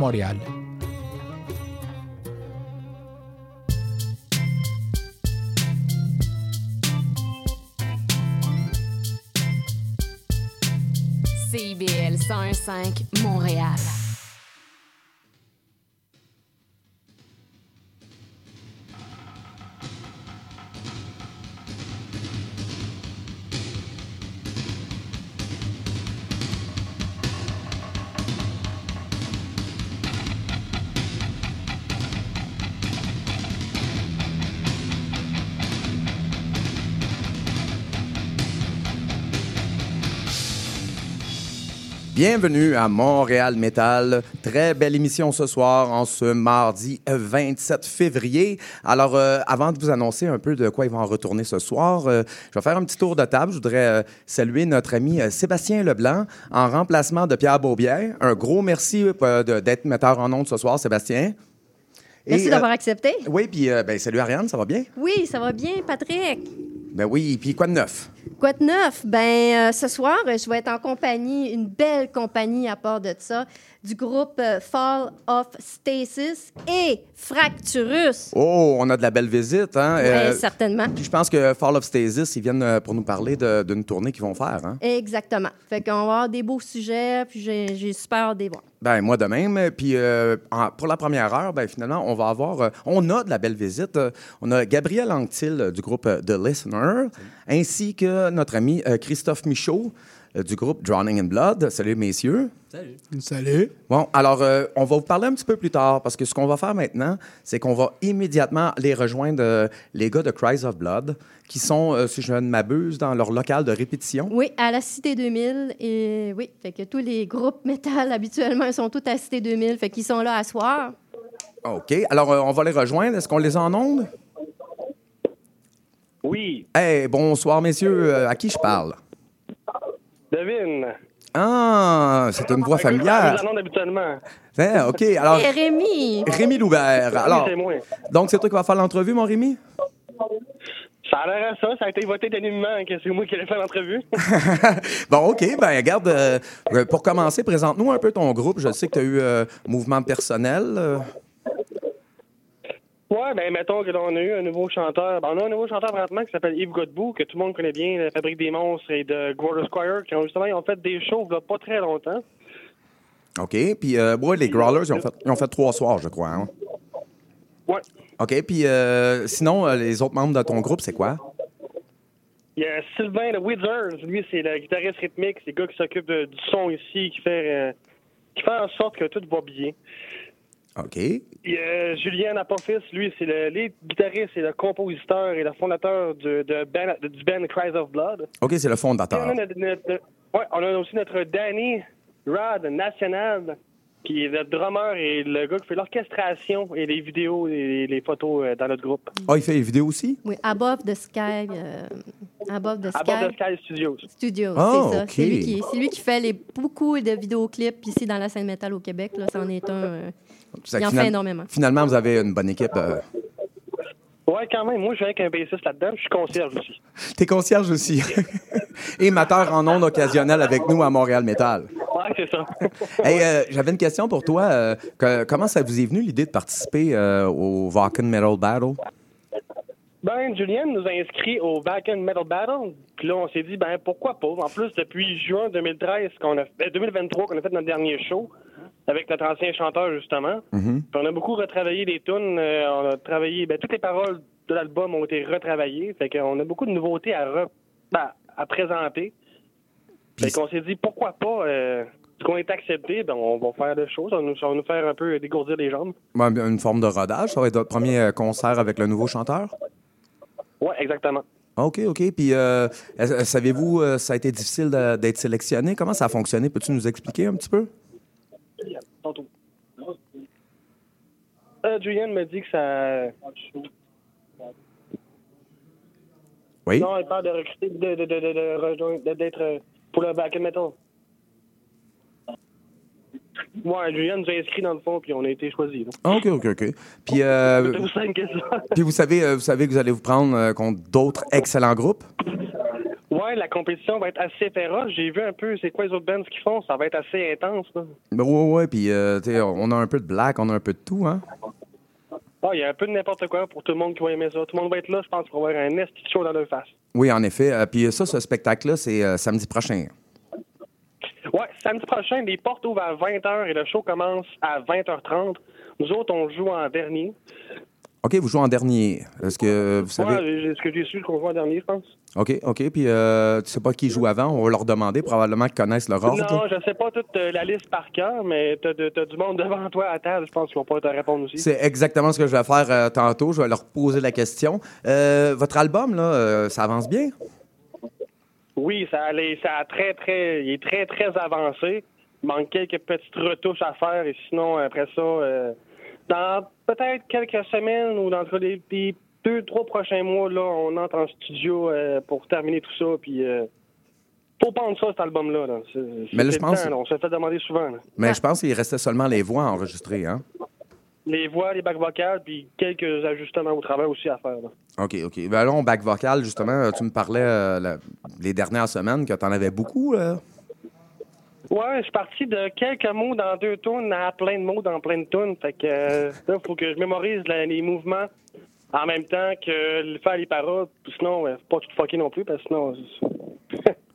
Montréal. CIBL 105 Montréal. Bienvenue à Montréal Métal. Très belle émission ce soir, en ce mardi 27 février. Alors, euh, avant de vous annoncer un peu de quoi ils vont en retourner ce soir, euh, je vais faire un petit tour de table. Je voudrais euh, saluer notre ami Sébastien Leblanc en remplacement de Pierre Beaubière. Un gros merci d'être metteur en ondes ce soir, Sébastien. Merci d'avoir accepté. oui, puis ben, salut Ariane, ça va bien? Oui, ça va bien, Patrick. Ben oui, puis quoi de neuf? Quoi de neuf? Ben, euh, ce soir, je vais être en compagnie, une belle compagnie à part de ça, du groupe euh, Fall of Stasis et Fracturus. Oh, on a de la belle visite, hein? Ouais, Euh, certainement. puis je pense que Fall of Stasis, ils viennent euh, pour nous parler d'une tournée qu'ils vont faire, hein? Exactement. Fait qu'on va avoir des beaux sujets, puis j'ai super hâte de les voir. Ben, moi de même. Puis euh, en- pour la première heure, ben, finalement, on va avoir. euh, on a de la belle visite. Euh, on a Gabriel Anctil du groupe The Listener, ainsi que notre ami Christophe Michaud du groupe Drowning in Blood. Salut, messieurs. Salut. Bon, alors, euh, on va vous parler un petit peu plus tard parce que ce qu'on va faire maintenant, c'est qu'on va immédiatement les rejoindre, euh, les gars de Cries of Blood, qui sont, euh, si je ne m'abuse, dans leur local de répétition. Oui, à la Cité 2000. Et oui, fait que tous les groupes métal, habituellement, ils sont tous à la Cité 2000. Fait qu'ils sont là à soir. OK. Alors, euh, on va les rejoindre. Est-ce qu'on les a en ondes? Oui, Hey, bonsoir, messieurs. Euh, à qui je parle? Devine. Ah, c'est une voix Je annonce habituellement. Hein, OK. Alors, Et Rémi! Rémi Loubert. Alors, Oui, c'est moi. donc, c'est toi qui vas faire l'entrevue, mon Rémi? Ça a l'air à ça. Ça a été voté unanimement que c'est moi qui allais faire l'entrevue. bon, OK. Ben, regarde, euh, pour commencer, présente-nous un peu ton groupe. Je sais que tu as eu euh, mouvement personnel. euh. Ouais, ben mettons que là, on a eu un nouveau chanteur. Ben, on a un nouveau chanteur présentement qui s'appelle Yves Godbout, que tout le monde connaît bien, la Fabrique des monstres et de Gordo Squire, qui ont justement ils ont fait des shows il y a pas très longtemps. OK. Puis, euh, ouais, les Growlers, ils ont, fait, ils ont fait trois soirs, je crois. hein. Ouais. OK. Puis, euh, sinon, euh, les autres membres de ton groupe, c'est quoi? Il y a Sylvain de Wizards. Lui, c'est le guitariste rythmique. C'est le gars qui s'occupe du son ici, qui fait, euh, qui fait en sorte que tout va bien. OK. Y a Julien Apophis, lui, c'est le lead guitariste et le compositeur et le fondateur du, de band- de- du band Cries of Blood. OK, c'est le Et on, fondateur. a notre- notre- ouais, on a aussi notre Danny Rod National, qui est le drummer et le gars qui fait l'orchestration et les vidéos et les photos euh, dans notre groupe. Ah, il fait les vidéos aussi? Oui, Above the Sky. euh, Above the Sky. bord de Sky Studios. Studios, Ah, c'est ça. C'est lui, qui, c'est lui qui fait les, beaucoup de vidéoclips ici dans la scène métal au Québec. Là, c'en est un. euh, Ça il en final- fait énormément. Finalement, vous avez une bonne équipe. euh. Ouais, quand même. Moi, je viens avec un bassiste là-dedans. Je suis concierge aussi. T'es concierge aussi. Et mateur en ondes occasionnel avec nous à Montréal Métal. Ouais, c'est ça. Hey, euh, j'avais une question pour toi. euh, que- comment ça vous est venu l'idée de participer euh, au Vakken Metal Battle? Ben, Julien nous a inscrits au Back End Metal Battle. Puis là, on s'est dit, ben, pourquoi pas? En plus, depuis juin 2013, qu'on a, euh, 2023, qu'on a fait notre dernier show avec notre ancien chanteur, justement. Puis on a beaucoup retravaillé les tunes. euh, on a travaillé, ben, toutes les paroles de l'album ont été retravaillées. Fait qu'on a beaucoup de nouveautés à, re- ben, à présenter. Puis- Fait qu'on s'est dit, pourquoi pas? Euh, ce qu'on est accepté, ben, on va faire des choses. Ça va nous, faire un peu dégourdir les jambes. Ouais, Une forme de rodage. Ça va être votre premier euh, concert avec le nouveau chanteur? Ouais, exactement. OK, OK. Puis, euh, savez-vous, euh, ça a été difficile d'être sélectionné? Comment ça a fonctionné? Peux-tu nous expliquer un petit peu? Tantôt. Euh, me dit que ça. Oui. Non, il parle de recruter, de, de, de, de, rejoindre, d'être euh, pour le back and metal. Ouais, Julian nous a inscrits dans le fond, puis on a été choisis. là. Ah, OK, OK, OK. Puis, euh, puis vous, savez, vous savez que vous allez vous prendre contre d'autres excellents groupes? Ouais, la compétition va être assez féroce. J'ai vu un peu c'est quoi les autres bands qu'ils font. Ça va être assez intense. Là. Ben, ouais, ouais, puis euh, tu sais, on a un peu de black, on a un peu de tout, hein? Ah, il y a un peu de n'importe quoi pour tout le monde qui va aimer ça. Tout le monde va être là, je pense, pour avoir un esti show dans leur face. Oui, en effet. Euh, puis ça, ce spectacle-là, c'est euh, samedi prochain. Ouais, samedi prochain, les portes ouvrent à 20h et le show commence à 20h30. Nous autres, on joue en dernier. OK, vous jouez en dernier. Est-ce que vous savez... Ouais, j'ai- ce que j'ai su, qu'on joue en dernier, je pense? OK, OK. Puis euh, tu sais pas qui joue avant? On va leur demander, probablement qu'ils connaissent leur ordre. Non, je sais pas toute euh, la liste par cœur, mais t'as t'as du monde devant toi à table, je pense qu'ils vont pas te répondre aussi. C'est exactement ce que je vais faire euh, tantôt. Je vais leur poser la question. Euh, votre album, là, ça avance bien? Oui, ça, allait, ça a très, très, il est très, très avancé. Il manque quelques petites retouches à faire et sinon, après ça, dans peut-être quelques semaines ou dans les, les deux, trois prochains mois, là, on entre en studio euh, pour terminer tout ça. Puis, euh, faut prendre ça, cet album-là. Là. Mais là, je pense- le temps, là. On s'est fait demander souvent. là. Mais je pense qu'il restait seulement les voix enregistrées, hein? Les voix, les bacs vocales, puis quelques ajustements au travail aussi à faire. là. OK, OK. Ben là, on back vocal, justement, tu me parlais euh, la- les dernières semaines que tu en avais beaucoup. là. Ouais, je suis parti de quelques mots dans deux tunes à plein de mots dans plein de tunes. Fait que euh, là, faut que je mémorise la- les mouvements en même temps que le faire les paroles. Sinon, faut pas tout fucker non plus, parce que sinon.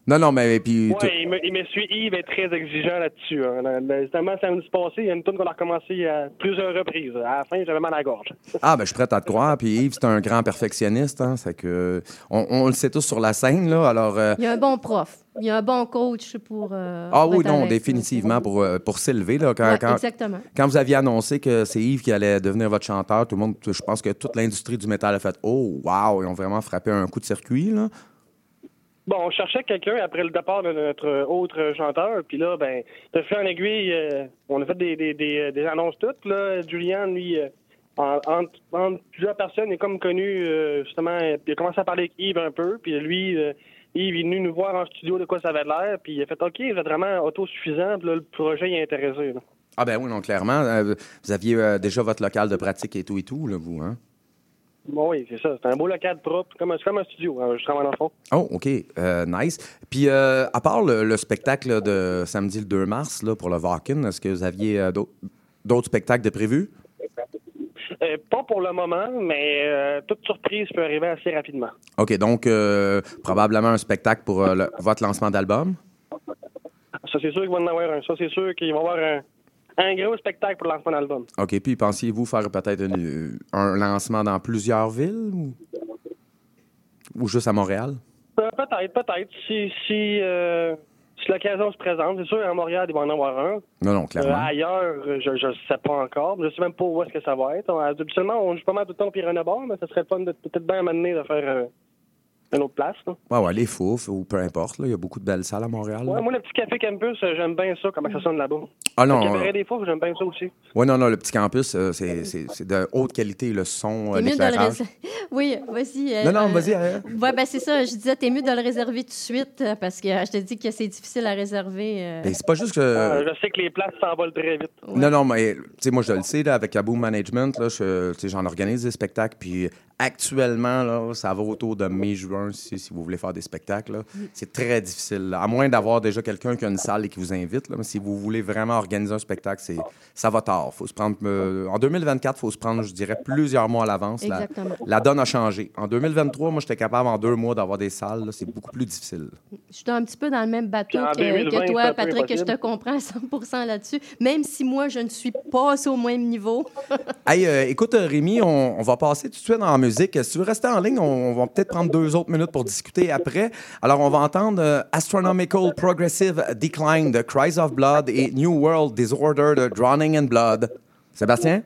Non, non, mais puis. me, il me suit Yves est très exigeant là-dessus. Hein. Là, là, Justement, samedi passé, il y a une tune qu'on a recommencé à plusieurs reprises. À la fin, j'avais mal à la gorge. Ah, ben, je suis prêt à te croire. Puis Yves, c'est un grand perfectionniste. Hein, c'est que on, on le sait tous sur la scène, là. Alors. euh, Il y a un bon prof. Il y a un bon coach pour. euh, ah oui, non, définitivement pour, euh, pour s'élever. Là, quand, Ouais, quand, Exactement. quand vous aviez annoncé que c'est Yves qui allait devenir votre chanteur, tout le monde, je pense que toute l'industrie du métal a fait Oh, wow, ils ont vraiment frappé un coup de circuit. Là. Bon, on cherchait quelqu'un après le départ de notre autre chanteur. Puis là, ben, de fil en aiguille, euh, on a fait des, des annonces toutes. Là. Julian, lui, euh, en- plusieurs personnes, il est comme connu, euh, justement, il a commencé à parler avec Yves un peu. Puis lui, euh, Yves est venu nous voir en studio de quoi ça avait l'air. Puis il a fait OK, vous êtes vraiment autosuffisant. Puis là, le projet, il est intéressé. Ah, ben oui, non, clairement. euh, vous aviez euh, déjà votre local de pratique et tout et tout, là, vous, hein? Bon, oui, c'est ça. C'est un beau local propre, comme, un- c'est comme un studio, hein, justement, dans le fond. Oh, OK. Euh, nice. Puis, euh, à part le, le spectacle de samedi le 2 mars là, pour le Vakin, est-ce que vous aviez euh, d'autres- d'autres spectacles de prévus? Euh, pas pour le moment, mais euh, toute surprise peut arriver assez rapidement. OK, donc euh, probablement un spectacle pour le- votre lancement d'album? Ça, c'est sûr qu'il va en avoir un. Ça, c'est sûr qu'il va y avoir un, un gros spectacle pour le lancement d'album. OK, puis pensiez-vous faire peut-être une- un lancement dans plusieurs villes ou, ou juste à Montréal? Euh, peut-être, peut-être. Si, si, euh, si l'occasion se présente, c'est sûr, à Montréal, il va en avoir un. Non, non, Euh, clairement. ailleurs, euh, je ne sais pas encore. Je sais même pas où est-ce que ça va être. On, habituellement, on joue pas mal tout le temps au Piranha Bar, mais ça serait fun de peut-être bien m'amener de faire une autre place. là. Ouais, ouais, les Fouf ou peu importe. là, Il y a beaucoup de belles salles à Montréal. Ouais, moi, le petit café campus, euh, j'aime bien ça, comment ça sonne là-bas. ah Le non, cabaret euh, des fous, j'aime bien ça aussi. ouais, non, non, le petit campus, euh, c'est c'est- c'est de haute qualité, le son, T'es mieux de le l'éclairage. réserver. Oui, vas-y. euh, Non, non, vas-y. Ouais, ben c'est ça. Je disais, t'es mieux de le réserver tout de suite parce que je te dis que c'est difficile à réserver. euh, Ben, c'est pas juste que. Euh, je sais que les places s'envolent très vite. ouais. Non, non, mais tu sais, moi, je le sais, là, avec Kaboom Management, là, je- tu sais, j'en organise des spectacles, puis actuellement, là, ça va autour de mai-juin, si, si vous voulez faire des spectacles. là. C'est très difficile, là. à moins d'avoir déjà quelqu'un qui a une salle et qui vous invite. Là, mais si vous voulez vraiment organiser un spectacle, c'est, ça va tard. Faut se prendre, euh, en 2024, il faut se prendre, je dirais, plusieurs mois à l'avance. La, Exactement. la donne a changé. En 2023, moi, j'étais capable en deux mois d'avoir des salles. là. C'est beaucoup plus difficile. Je suis un petit peu dans le même bateau que, 2020, que c'est un toi, Patrick, que je te comprends à 100 là-dessus. Même si moi, je ne suis pas au même niveau. Hey, euh, écoute, euh, Rémi, on, on va passer tout de suite en musique. Si tu veux rester en ligne, on, va peut-être prendre deux autres minutes pour discuter après. Alors, on va entendre euh, Astronomical Progressive Decline de Cries of Blood et New World Disorder de Drowning in Blood. Sébastien?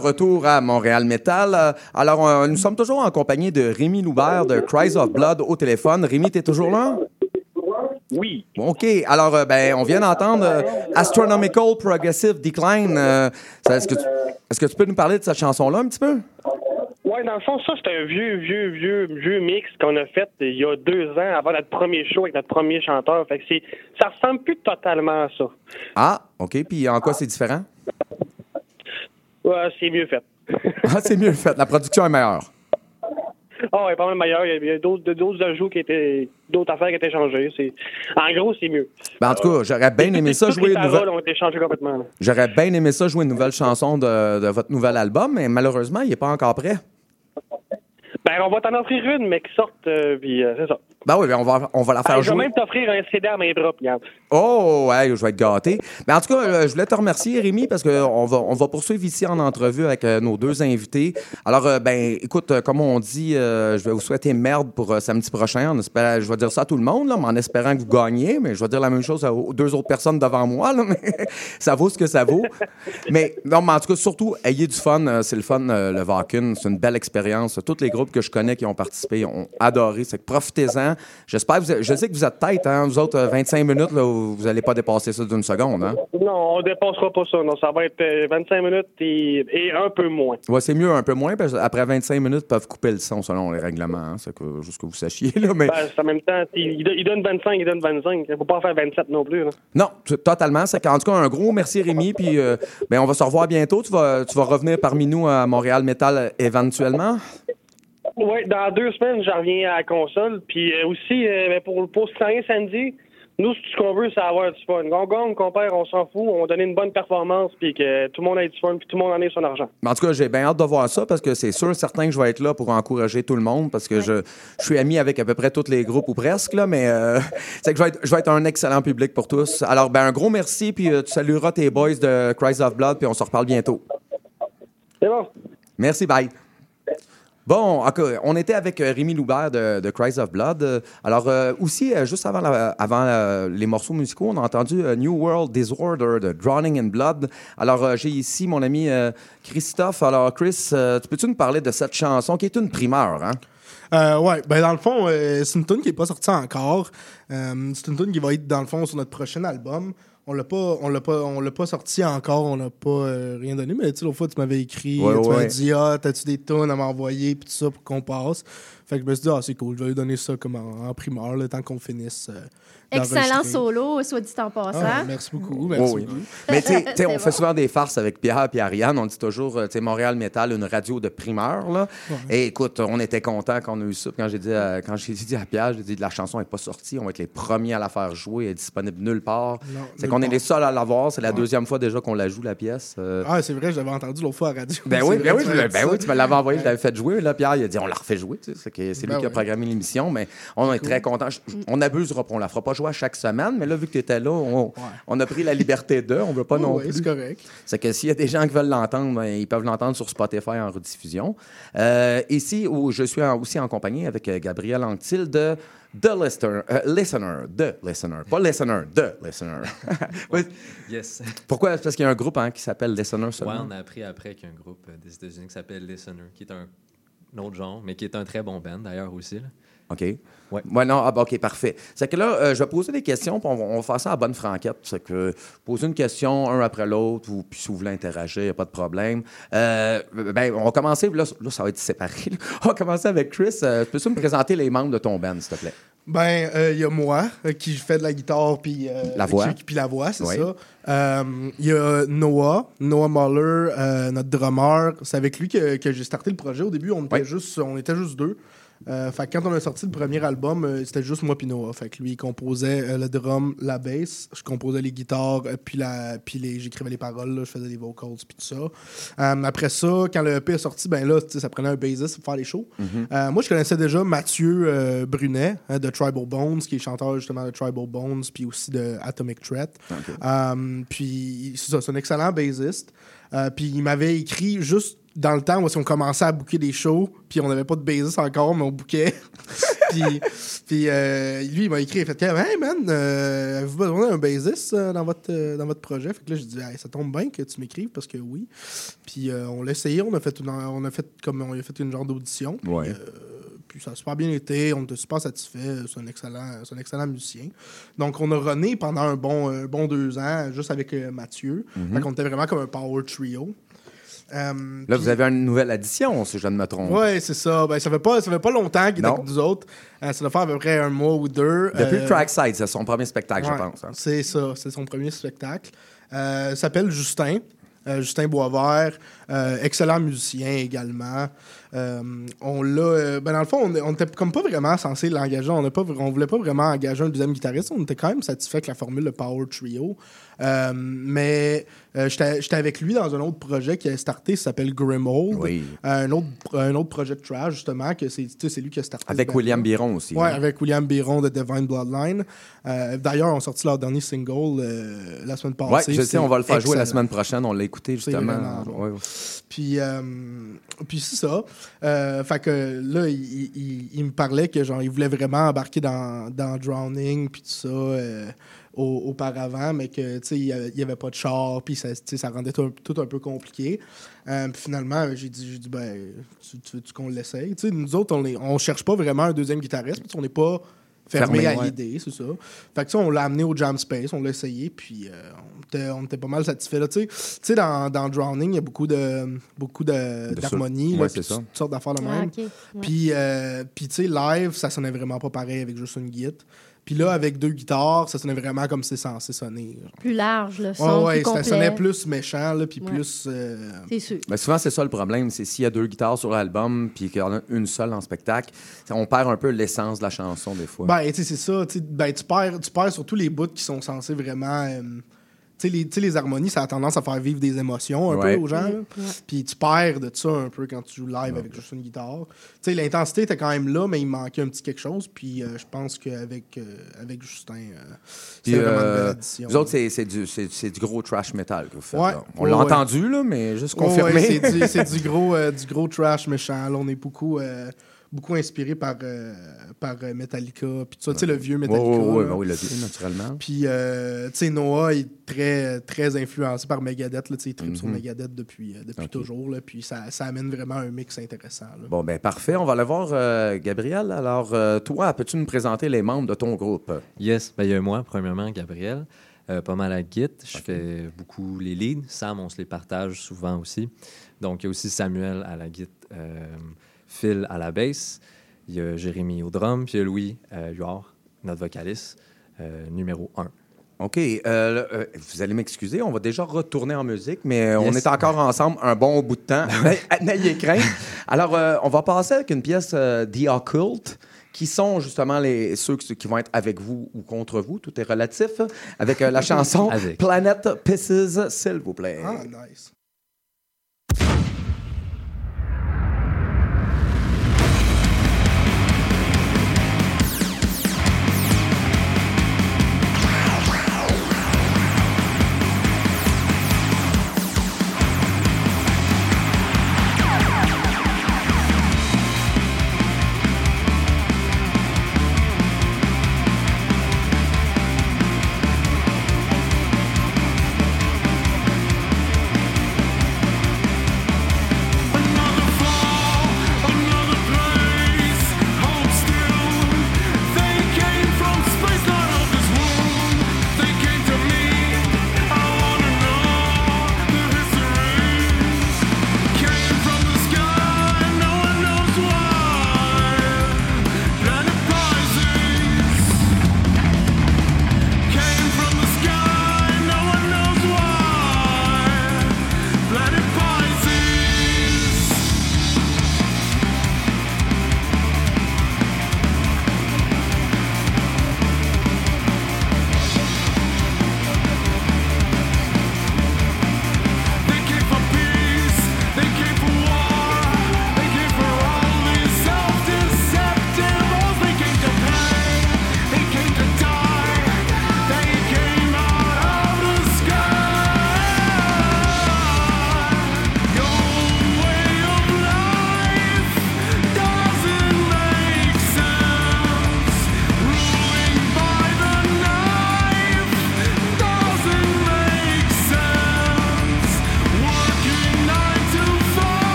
Retour à Montréal Metal. Euh, Alors, euh, nous sommes toujours en compagnie de Rémi Loubert de Cries of Blood au téléphone. Rémi, t'es toujours là? Oui. OK. Alors, euh, ben, on vient d'entendre euh, Astronomical Progressive Decline. Euh, Est-ce que, tu- est-ce que tu peux nous parler de cette chanson-là un petit peu? Ouais, dans le fond, ça, c'est un vieux, vieux, vieux, vieux mix qu'on a fait il y a deux ans avant notre premier show avec notre premier chanteur. Fait que c'est, ça ressemble plus totalement à ça. Ah, OK. Puis en quoi c'est différent? Ouais, c'est mieux fait. Ah, c'est mieux fait. La production est meilleure. Ah ouais, pas mal meilleur. Il y a- d'autres, d'autres ajouts qui étaient, d'autres affaires qui étaient changées. C'est, en gros, c'est mieux. Ben, en tout cas, j'aurais bien aimé ça jouer une nouvelle... ont été changées complètement. là. J'aurais bien aimé ça jouer une nouvelle chanson de, de votre nouvel album, mais malheureusement, il n'est pas encore prêt. Ben, on va t'en offrir une, mais qui sorte, euh, puis euh, c'est ça. Ben oui, ben on va, on va la faire Ah, je vais jouer. même t'offrir un CD à main drop, regarde. Oh, ouais, je vais être gâté. Mais en tout cas, euh, je voulais te remercier, Rémi, parce qu'on va, on va poursuivre ici en entrevue avec euh, nos deux invités. Alors, euh, ben, écoute, comme on dit, euh, je vais vous souhaiter merde pour euh, samedi prochain. Espère, je vais dire ça à tout le monde, là, mais en espérant que vous gagnez. Mais je vais dire la même chose aux deux autres personnes devant moi, là, mais ça vaut ce que ça vaut. Mais non, mais en tout cas, surtout, ayez du fun. C'est le fun, le Vacuum. C'est une belle expérience. Tous les groupes que je connais qui ont participé ont adoré. C'est que profitez-en. Temps. J'espère que vous êtes- je sais que vous êtes tête, hein, vous autres, euh, 25 minutes, là, vous n'allez pas dépasser ça d'une seconde. Hein? Non, on dépassera pas ça. Non, ça va être euh, 25 minutes et, et un peu moins. Ouais, c'est mieux un peu moins, parce qu'après 25 minutes, ils peuvent couper le son selon les règlements. Hein, c'est que, juste que vous sachiez. Là, mais... Ben, en même temps, il, il donne- il donne 25, il donne 25. Il faut pas en faire 27 non plus. Là. Non, totalement. C'est qu'en tout cas, un gros merci, Rémi. Puis, euh, ben, on va se revoir bientôt. Tu vas, tu vas revenir parmi nous à Montréal Metal euh, éventuellement? Oui, dans deux semaines, j'en reviens à la console. Puis euh, aussi, euh, ben, pour, pour ce temps samedi, nous, ce qu'on veut, c'est avoir du fun. On gagne, qu'on perd, on s'en fout. On va donner une bonne performance, puis que tout le monde ait du fun, puis tout le monde en ait son argent. Mais En tout cas, j'ai bien hâte de voir ça parce que c'est sûr, certain que je vais être là pour encourager tout le monde parce que je, je suis ami avec à peu près tous les groupes ou presque, là, mais euh, c'est que je vais, être, je vais être un excellent public pour tous. Alors, ben, un gros merci, puis euh, tu salueras tes boys de Christ of Blood, puis on se reparle bientôt. C'est bon. Merci, bye. Bon, on était avec euh, Rémi Loubert de, de Christ of Blood. Alors, euh, aussi, euh, juste avant, les morceaux musicaux, on a entendu New World Disorder de Drowning in Blood. Alors, j'ai ici mon ami Christophe. Alors, Chris, tu peux-tu nous parler de cette chanson qui est une primeur, hein? Euh, ouais, ben dans le fond, c'est une tune qui est pas sortie encore. C'est une tune qui va être dans le fond sur notre prochain album. On l'a pas, on l'a pas, on l'a pas sorti encore. On n'a pas euh, rien donné. Mais tu sais, l'autre fois, tu m'avais écrit, Ouais, tu ouais. m'avais dit, ah, t'as-tu des tunes à m'envoyer puis tout ça pour qu'on passe. Fait que je me suis dit, ah, c'est cool. Je vais lui donner ça comme en, en primeur, le temps qu'on finisse. euh, Excellent solo, soit dit en passant. Ah, merci beaucoup. Merci Oh oui. beaucoup. Mais tu sais- on fait souvent des farces avec Pierre et Ariane. On dit toujours, euh, tu sais, Montréal Metal, une radio de primeur. Là. Et écoute, on était contents quand on a eu ça. Quand j'ai dit, à- quand j'ai dit à Pierre, j'ai dit, la chanson n'est pas sortie. On va être les premiers à la faire jouer. Elle est disponible nulle part. C'est qu'on est les seuls à l'avoir. C'est la deuxième fois déjà qu'on la joue, la pièce. Euh, Ah, c'est vrai, j'avais entendu l'autre fois à la radio. Ben oui, ben oui, tu ben, ben oui, tu me l'avais envoyé, je l'avais fait jouer. Là, Pierre, il a dit, on la refait jouer. C'est que c'est lui Ben qui a programmé l'émission, mais on est très contents. Je- On n'abusera pas, on la fera pas jouer à chaque semaine, mais là, vu que tu étais là, on, on a pris la liberté d'eux, on veut pas Oui, non oui, plus. c'est correct. C'est que s'il y a des gens qui veulent l'entendre, ben, ils peuvent l'entendre sur Spotify en rediffusion. Euh, ici, où je suis en- aussi en compagnie avec euh, Gabriel Anctil de The Listener, euh, Listener, The Listener, pas Listener, The Listener. Oui. Yes. Pourquoi? Parce qu'il y a un groupe hein, qui s'appelle Listener Ouais, seulement. on a appris après qu'il y a un groupe euh, des États-Unis qui s'appelle Listener, qui est un, un autre genre, mais qui est un très bon band d'ailleurs aussi. là. OK. Ouais. Ouais, non, ah, bah, OK, parfait. C'est que là, euh, je vais poser des questions, puis on va, on va faire ça à bonne franquette. C'est que poser une question un après l'autre, ou puis si vous voulez interagir, il n'y a pas de problème. Euh, ben, on va commencer, là, là, ça va être séparé. là. On va commencer avec Chris. Euh, Peux-tu me présenter les membres de ton band, s'il te plaît? Ben, il y a moi euh, qui fait de la guitare puis euh, La voix. puis la voix, c'est Oui. ça. Il y a Noah, Noah Muller, euh, notre drummer. C'est avec lui que, que j'ai starté le projet. Au début, on était Oui. juste, on était juste deux. Euh, fait que quand on a sorti le premier album, euh, c'était juste moi puis Noah. Fait que lui, il composait euh, le drum, la bass, je composais les guitares, euh, puis la, puis les, j'écrivais les paroles, là, je faisais les vocals, puis tout ça. Après ça, quand le EP est sorti, ben là, ça prenait un bassiste pour faire les shows. Euh, moi, je connaissais déjà Mathieu Brunet hein, de Tribal Bones, qui est chanteur justement de Tribal Bones, puis aussi de Atomic Threat. Puis c'est ça, c'est un excellent bassiste. Euh, puis il m'avait écrit juste dans le temps où on commençait à booker des shows, puis on n'avait pas de bassiste encore, mais on bookait. puis puis euh, lui, il m'a écrit, il a fait Hey man, euh, avez-vous besoin d'un bassiste euh, dans, votre, dans votre projet? Fait que là, je dis Hey, Ça tombe bien que tu m'écrives parce que oui. Puis on l'a essayé, on a fait, une, on a fait comme on a fait une genre d'audition. Puis, Ouais. puis ça a super bien été, on était super satisfait. C'est un excellent, c'est un excellent musicien. Donc on a runné pendant un bon, bon deux ans, juste avec Mathieu. Fait qu'on était vraiment comme un power trio. Euh. Là, vous avez une nouvelle addition, si je ne me trompe. Ouais, c'est ça. Ben, ça fait pas, ça fait pas longtemps qu'il est avec nous autres. Euh, ça doit faire à peu près un mois ou deux. Depuis Euh, Trackside, c'est son premier spectacle, ouais, je pense. hein. C'est ça, c'est son premier spectacle. Euh, il s'appelle Justin. Euh, Justin Boisvert, euh, excellent musicien également. Euh, on l'a, euh, ben dans le fond, on, on était comme pas vraiment censé l'engager. On, on voulait pas vraiment engager un deuxième guitariste. On était quand même satisfait avec la formule de Power Trio. Euh, mais euh, j'étais avec lui dans un autre projet qui a starté, ça s'appelle Grimhold. Oui. Un, autre, un autre projet de trash, justement, que c'est lui qui a starté. Avec band-là. William Biron aussi. Ouais, hein. avec William Biron de Divine Bloodline. D'ailleurs, on sorti leur dernier single la semaine passée. je sais, on va le faire jouer la semaine prochaine. On l'a écouté justement. Puis, euh, puis c'est ça. Euh, fait que là, il, il- me parlait que genre, il voulait vraiment embarquer dans, dans Drowning, puis tout ça. euh, au- auparavant, mais que tu sais, il n'y avait pas de char, puis ça, tu ça rendait tout, un peu compliqué. Puis finalement, j'ai dit, dit ben, tu, tu veux-tu qu'on l'essaye? Tu sais, nous autres, on ne on cherche pas vraiment un deuxième guitariste, parce qu'on n'est pas fermé, Fermé, à ouais. l'idée, c'est ça. Fait que ça, on l'a amené au Jam Space, on l'a essayé, puis euh, on, était, on était pas mal satisfaits. là. Tu sais- tu sais, dans, dans Drowning, il y a beaucoup de beaucoup de- De d'harmonie, là, Ouais, puis c'est ça. toutes sortes d'affaires de Ah, même. Ouais. Puis, euh, puis tu sais, live, ça sonnait vraiment pas pareil avec juste une guitare. Puis là, avec deux guitares, ça sonnait vraiment comme c'est censé sonner. genre. Plus large, le son, ouais, plus ça complet. sonnait plus méchant, là, puis Ouais. plus... euh, C'est sûr. Ben, souvent, c'est ça le problème. C'est s'il y a deux guitares sur l'album puis qu'il y en a une seule en spectacle, on perd un peu l'essence de la chanson des fois. Ben, tu sais, c'est ça. Ben, tu perds, tu perds surtout les bouts qui sont censés vraiment. euh, tu sais, les, les harmonies, ça a tendance à faire vivre des émotions un Ouais. peu aux gens. Puis tu perds de ça un peu quand tu joues live avec juste une guitare. Tu sais, l'intensité était quand même là, mais il manquait un petit quelque chose. Puis euh, je pense qu'avec euh, avec Justin, euh, c'est vraiment une euh, belle addition. Vous autres, c'est c'est du, c'est- c'est du gros trash metal que vous faites. Ouais. là. On Ouais, l'a ouais. entendu, là, mais juste Ouais, confirmé. ouais, c'est du, c'est du gros, euh, du gros trash méchant. Là, on est beaucoup, euh, beaucoup inspiré par, euh, par euh, Metallica. Puis tu sais, le vieux Metallica. ben oui, le vieux, naturellement. Puis, euh, tu sais, Noah est très, très influencé par Megadeth. Là, il tripe sur Mhm. Megadeth depuis, euh, depuis toujours. Là, puis, ça, ça amène vraiment un mix intéressant. là. Bon, ben parfait. On va aller voir euh, Gabriel. Alors, euh, toi, peux-tu nous présenter les membres de ton groupe? Yes, ben, il y a moi, premièrement, Gabriel. euh, pas mal à Git. Je fais beaucoup les leads. Sam, on se les partage souvent aussi. Donc, il y a aussi Samuel à la Git, euh, Phil à la basse. Il y a Jérémy au drum, puis il y a Louis euh, Huard, notre vocaliste, euh, numéro 1. OK. euh, euh, vous allez m'excuser, on va déjà retourner en musique, mais on est encore ensemble un bon bout de temps. N'ayez crainte. Alors, euh, on va passer avec une pièce euh, The Occult, qui sont justement les, ceux qui, vont être avec vous ou contre vous, tout est relatif, avec euh, la chanson Avec. Planet Pisses, s'il vous plaît. Ah, nice.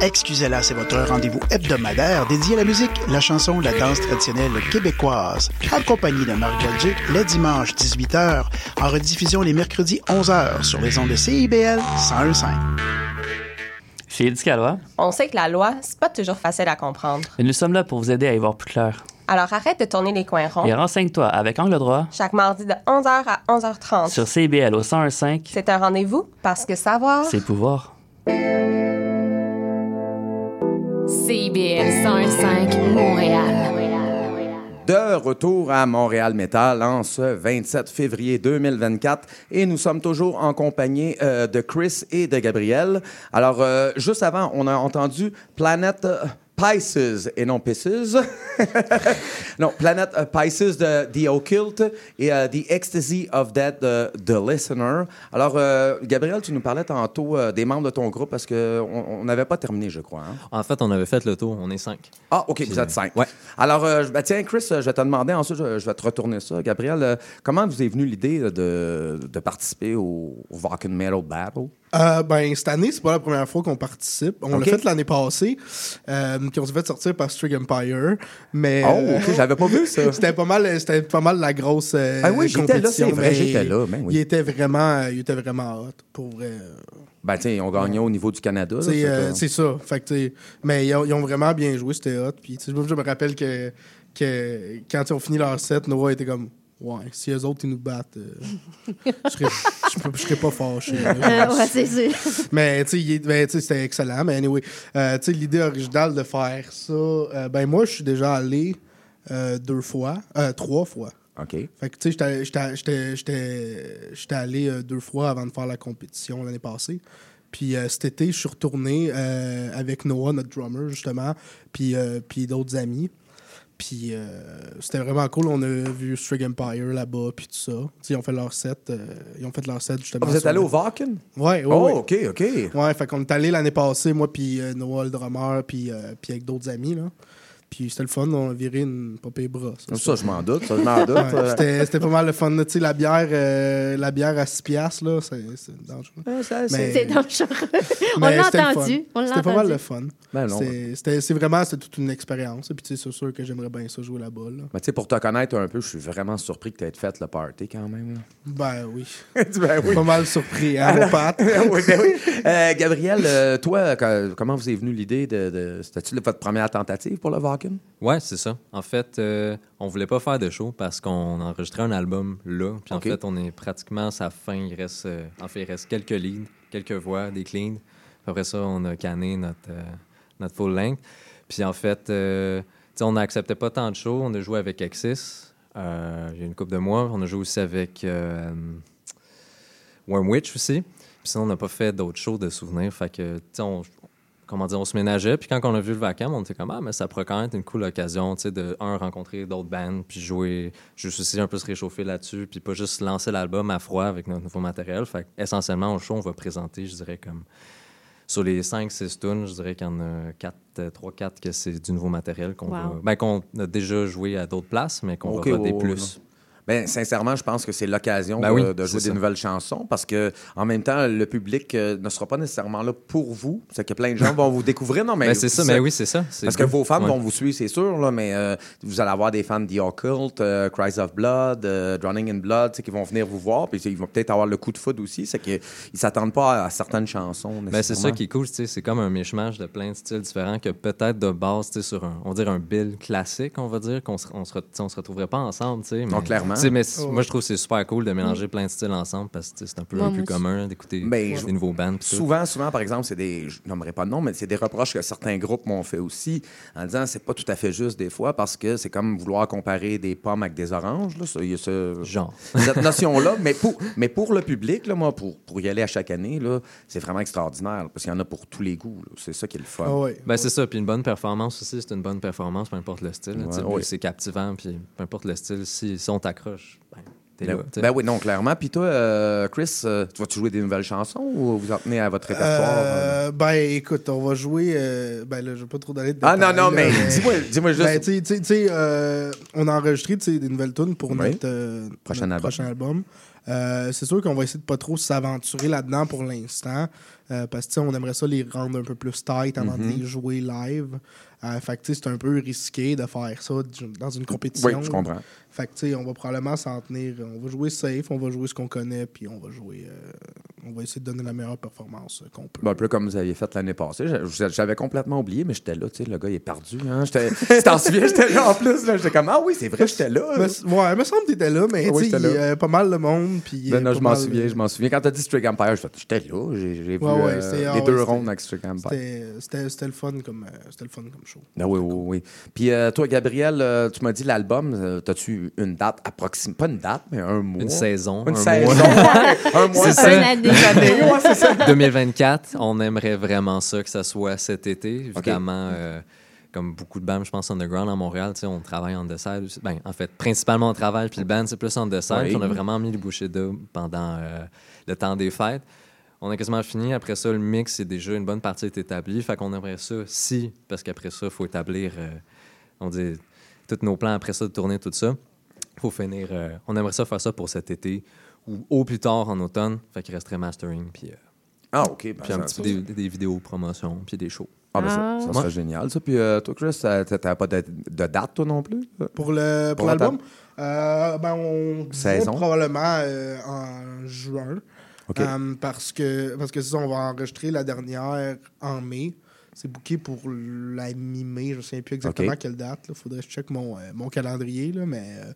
Excusez-la, c'est votre rendez-vous hebdomadaire dédié à la musique, la chanson, la danse traditionnelle québécoise, en compagnie de Marc Belgique, les dimanches 18h, en rediffusion les mercredis 11h sur les ondes de CIBL 101.5. Phil Calois. On sait que la loi, c'est pas toujours facile à comprendre. Et nous sommes là pour vous aider à y voir plus clair. Alors arrête de tourner les coins ronds. Et renseigne-toi avec Angle droit. Chaque mardi de 11h à 11h30. Sur CIBL au 101.5. C'est un rendez-vous parce que savoir. C'est pouvoir. CIBL 101.5 Montréal. De retour à Montréal Metal en ce 27 février 2024 et nous sommes toujours en compagnie euh, de Chris et de Gabriel. Alors, euh, juste avant, on a entendu Planète Pisces et non Pisces. non, Planet uh, Pisces de The Occult et uh, The Ecstasy of Death de The Listener. Alors, euh, Gabriel, tu nous parlais tantôt euh, des membres de ton groupe parce qu'on n'avait pas terminé, je crois. Hein? En fait, on avait fait le tour. On est cinq. Ah, OK, vous êtes cinq. Ouais. Alors, euh, ben, tiens, Chris, je vais te demander, ensuite, je, je vais te retourner ça. Gabriel, euh, comment vous est venue l'idée de, de participer au, au Wacken Metal Battle? Euh, ben, cette année, c'est pas la première fois qu'on participe. On l'a fait l'année passée, euh, qu'on s'est fait sortir par Strig Empire. Mais, Oh, euh, OK, j'avais pas vu ça. c'était pas mal, c'était pas mal la grosse euh, Ah oui, j'étais là, c'est vrai, j'étais là, ben oui. Il était vraiment, il était vraiment hot, pour vrai. Ben, tu on gagnait au niveau du Canada. euh, c'est ça. Fait que, mais ils ont, ils ont vraiment bien joué, c'était hot. Puis, je me rappelle que, que quand ils ont fini leur set, Noah était comme Ouais, si eux autres ils nous battent, euh, je serais, je serais- je serais pas fâché. là. Euh, ouais, c'est sûr. Mais tu sais, ben, tu sais, c'était excellent. Mais anyway, euh, tu sais, l'idée originale de faire ça, euh, ben moi, je suis déjà allé euh, deux fois, euh, trois fois. OK. Fait que tu sais, j'étais- j'étais- j'étais- j'étais j'étais allé euh, deux fois avant de faire la compétition l'année passée. Puis euh, cet été, je suis retourné euh, avec Noah, notre drummer, justement, puis, euh, puis d'autres amis. Puis euh, c'était vraiment cool. On a vu Strig Empire là-bas, puis tout ça. Ils ont fait leur set. euh, ils ont fait leur set, justement. Ah, vous êtes allé le- au Wacken? Ouais, ouais, Oh, ouais. OK, OK. Ouais, fait qu'on est allé l'année passée, moi, puis euh, Noah, le drummer, puis, euh, puis avec d'autres amis, là. Puis c'était le fun, on a viré une popée bras. Ça, je m'en doute. Ça, je m'en doute. Ouais, Euh, c'était, pas mal le fun. Tu sais, la bière, euh, la bière à 6 piastres, là, c'est, dangereux. C'est dangereux. on l'a entendu. On l'a C'était pas mal le fun. Ben non. C'est, c'était, c'est vraiment c'est toute une expérience. Et puis, tu sais, c'est sûr que j'aimerais bien ça jouer là-bas. Là. Mais tu sais, pour te connaître un peu, je suis vraiment surpris que tu aies fait le party quand même. là. Ben oui. ben oui. Pas mal surpris, hein, mon Pat? oui, ben oui. Euh, Gabriel, euh, toi, comment vous est venue l'idée de. de C'était-tu votre première tentative pour le Wacken? Ouais, c'est ça. En fait, euh, on voulait pas faire de show parce qu'on enregistrait un album là. Puis en fait, on est pratiquement à sa fin. Il reste, euh, en fait, il reste quelques leads, quelques voix, des cleans. Après ça, on a canné notre, euh, notre full length. Puis en fait, euh, on n'acceptait pas tant de shows. On a joué avec Axis il y a une couple de mois. On a joué aussi avec euh, Worm Witch aussi. Puis sinon, on n'a pas fait d'autres shows de souvenirs. Fait que, on, comment dire, on se ménageait. Puis quand on a vu le Vacam, on était comme, ah, mais ça pourrait quand même être une cool occasion, tu sais, de, un, rencontrer d'autres bands, puis jouer, juste aussi un peu se réchauffer là-dessus, puis pas juste lancer l'album à froid avec notre nouveau matériel. Fait que, essentiellement, au show, on va présenter, je dirais, comme, sur les 5-6 tunes, je dirais qu'il y en a 4, 3-4 que c'est du nouveau matériel qu'on Wow. va- ben, qu'on a déjà joué à d'autres places, mais qu'on Ok, va ouais, plus. Ben, sincèrement, je pense que c'est l'occasion Ben de, oui, de jouer des ça. nouvelles chansons parce que, en même temps, le public euh, ne sera pas nécessairement là pour vous. C'est que plein de gens vont vous découvrir. Non, mais Ben, c'est ça, mais oui, c'est ça. Parce que vos fans Ouais. vont vous suivre, c'est sûr, là, mais euh, vous allez avoir des fans The Occult, euh, Cries of Blood, Drowning in Blood, qui vont venir vous voir, puis ils vont peut-être avoir le coup de foot aussi. C'est qu'ils ne s'attendent pas à, certaines chansons. Ben, c'est ça qui est cool, c'est comme un mishmash de plein de styles différents que peut-être de base, sur un, on va dire un bill classique, on va dire, qu'on se, on se, on se retrouverait pas ensemble, mais- Non, clairement. Mais Oh. moi, je trouve que c'est super cool de mélanger plein de styles ensemble parce que c'est un peu Ouais, un plus commun d'écouter Ben, je- des nouveaux bands. tout. Souvent, souvent, par exemple, c'est des. Je nommerai pas de nom, mais c'est des reproches que certains groupes m'ont fait aussi en disant c'est pas tout à fait juste des fois parce que c'est comme vouloir comparer des pommes avec des oranges. Là. Ça, Il y a ce, Genre. cette notion-là. mais, pour, mais pour le public, là, moi, pour, pour y aller à chaque année, là, c'est vraiment extraordinaire parce qu'il y en a pour tous les goûts. C'est ça qui est le fun. Ouais. Ben, c'est ça. Puis une bonne performance aussi, c'est une bonne performance, peu importe le style. Ouais, ouais. C'est captivant, puis peu importe le style, si, si on ben, t'es Ben, là. ben oui, non, clairement. Puis toi, euh, Chris, euh, tu vas-tu jouer des nouvelles chansons ou vous en tenez à votre répertoire? euh? Euh, ben, écoute, on va jouer. euh, ben, là, je vais pas trop donner de Ah non, non, là, mais dis-moi dis-moi juste. Ben, tu sais- euh, on a enregistré des nouvelles tunes pour Oui. notre, euh, Prochain notre album. prochain album. Euh, c'est sûr qu'on va essayer de pas trop s'aventurer là-dedans pour l'instant. Euh, parce que on aimerait ça les rendre un peu plus tight avant Mhm. de les jouer live. Euh, fait que tu sais, c'est un peu risqué de faire ça dans une compétition. oui, je comprends. Fait que tu sais, on va probablement s'en tenir. On va jouer safe, on va jouer ce qu'on connaît, puis on va jouer. euh, on va essayer de donner la meilleure performance qu'on peut. Ben, un peu comme vous aviez fait l'année passée. J'a- J'avais complètement oublié, mais j'étais là. Tu sais, le gars, il est perdu. Hein? J'étais- Tu t'en souviens, j'étais là en plus. J'étais comme, ah oui, c'est vrai, j'étais là. Ouais, il me semble que t'étais là, mais Oui, il y là. a pas mal de monde. Puis Ben, non, je m'en souviens, je m'en souviens. Quand t'as dit Strict Empire, j'étais là. J'ai j'ai vu Ouais, ouais, euh, c'était- ah les ouais, deux rondes avec Empire. C'était le fun comme euh, c'était le fun comme show. Ah oui, oui, oui. Puis euh, toi, Gabriel, euh, tu m'as dit l'album, euh, t'as-tu une date approximative? Pas une date, mais un mois? Une saison. Une un saison. mois. un mois. C'est ça. ça. Une année. Une année, ouais, c'est ça. 2024, on aimerait vraiment ça que ça soit cet été. Évidemment, euh, comme beaucoup de bands, je pense, underground à Montréal, tu sais, on travaille en side aussi. Ben, en fait, principalement on travaille, puis le band, c'est plus en. Puis on a vraiment mis les bouchées doubles pendant euh, le temps des fêtes. On a quasiment fini. Après ça, le mix, c'est déjà une bonne partie est établie. Fait qu'on aimerait ça, si, parce qu'après ça, il faut établir, euh, on dit, tous nos plans après ça, de tourner tout ça. faut finir. euh, on aimerait ça faire ça pour cet été ou au plus tard en automne. Fait qu'il resterait mastering, puis, euh, Ah, OK. ben, puis un petit peu des, des vidéos promotion, puis des shows. Ah, ben, ça, Ah. ça serait génial, ça. Puis euh, toi, Chris, t'as pas de, de date, toi non plus? Pour le pour Pour l'album, euh, ben on Saison? probablement euh, en juin. Euh, parce que parce que ça, on va enregistrer la dernière en mai. C'est booké pour la mi-mai. Je ne sais plus exactement quelle date. Il faudrait que je check mon, euh, mon calendrier. Là, mais, euh,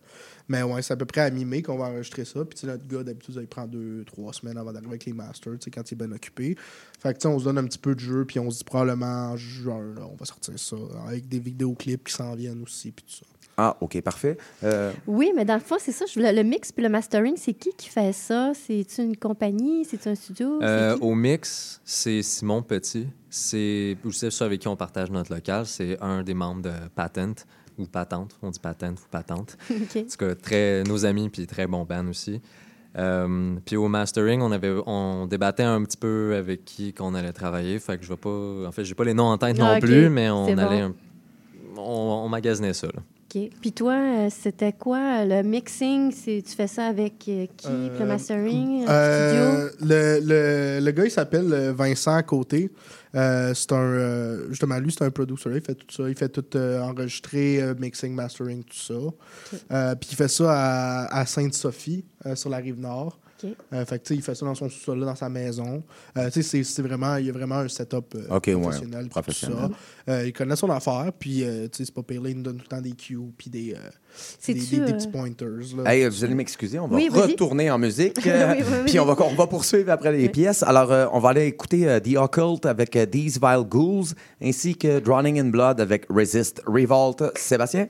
mais ouais, c'est à peu près à mi-mai qu'on va enregistrer ça. Puis notre gars, d'habitude, il prend deux, trois semaines avant d'arriver avec les masters, quand il est bien occupé. Fait que tu sais, on se donne un petit peu de jeu. Puis on se dit probablement en juin, là, on va sortir ça. Avec des vidéoclips qui s'en viennent aussi. Puis tout ça. Ah, OK, parfait. Euh, Oui, mais dans le fond, c'est ça. je voulais- le mix puis le mastering, c'est qui qui fait ça? C'est une compagnie? C'est un studio? Euh, au mix, c'est Simon Petit. C'est aussi ceux avec qui on partage notre local. C'est un des membres de Patent ou Patente. On dit Patent ou Patente. OK. En tout cas, très, nos amis, puis très bon band aussi. Euh, puis au mastering, on, avait, on débattait un petit peu avec qui qu'on allait travailler. Fait que je vais pas... En fait, j'ai pas les noms en tête Ah, non plus, mais on bon. allait... un- on, on magasinait ça, là. OK. Puis toi, euh, c'était quoi? Le mixing, tu fais ça avec euh, qui? Le Euh, mastering? Euh, studio? le, le, le gars, il s'appelle euh, Vincent Côté. Euh, c'est un. euh, justement, lui, c'est un producer. Il fait tout ça. Il fait tout euh, enregistrer, euh, mixing, mastering, tout ça. Euh, Puis il fait ça à, à Sainte-Sophie, euh, sur la rive nord. Euh, fait que, il fait ça dans son sous-sol, là, dans sa maison. Euh, tu sais, c'est- c'est vraiment, il y a vraiment un setup euh, OK, ouais, professionnel. professionnel. ça. Euh, il connaît son affaire, puis euh, tu sais, c'est pas pire. là, il nous donne tout le temps des cues, puis des, euh, des, des- des euh, petits pointers. là. Hey, vous allez m'excuser, on va Oui, retourner en musique. Oui, euh, oui. Puis on va, on va poursuivre après les pièces. Alors, euh, on va aller écouter euh, The Occult avec euh, These Vile Ghouls, ainsi que Drowning in Blood avec Resist Revolt. Sébastien?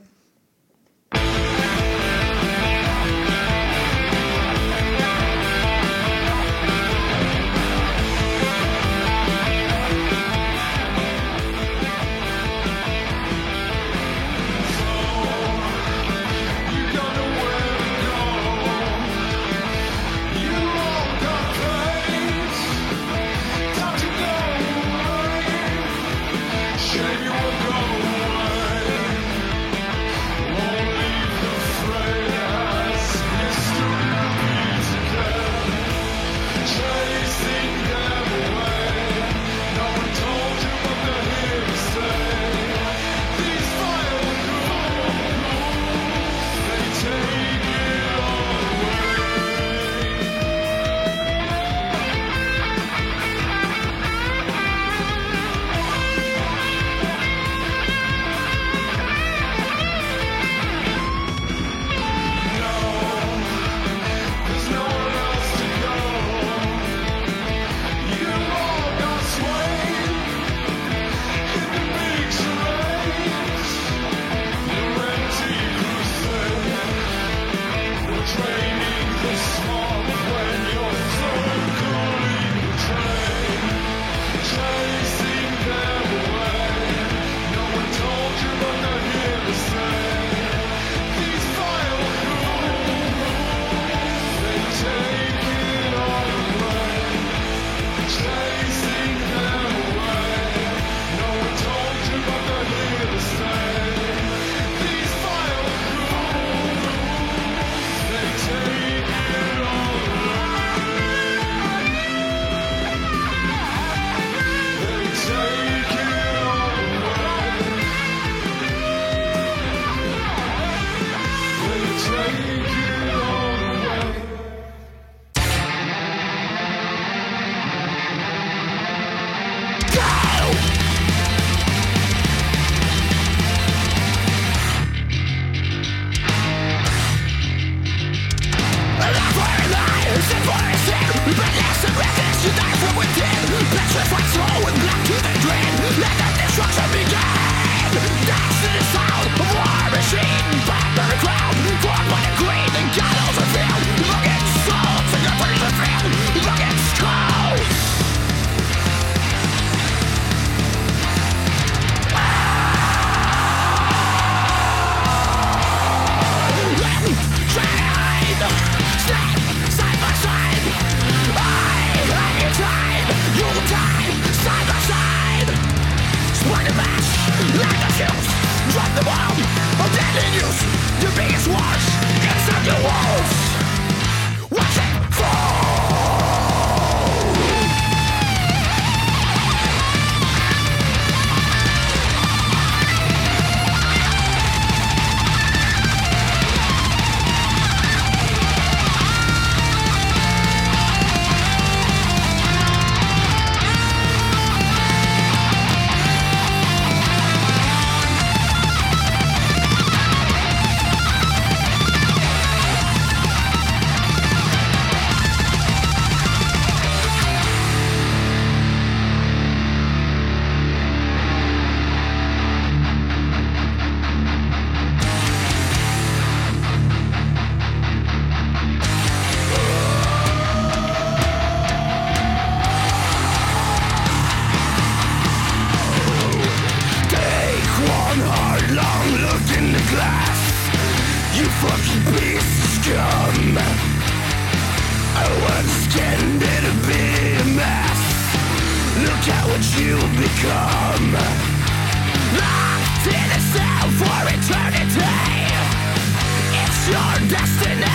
your destiny.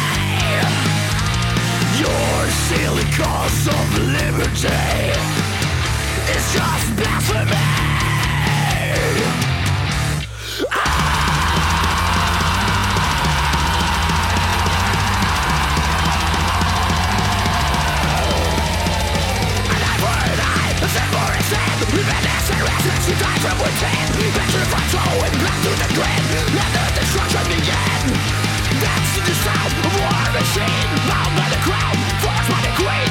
Your silly cause of liberty Is just blasphemy. Ah! You die from within. Back to the front row and back to the grid Let the destruction begin the sound of war machine Bound by the crown, by the queen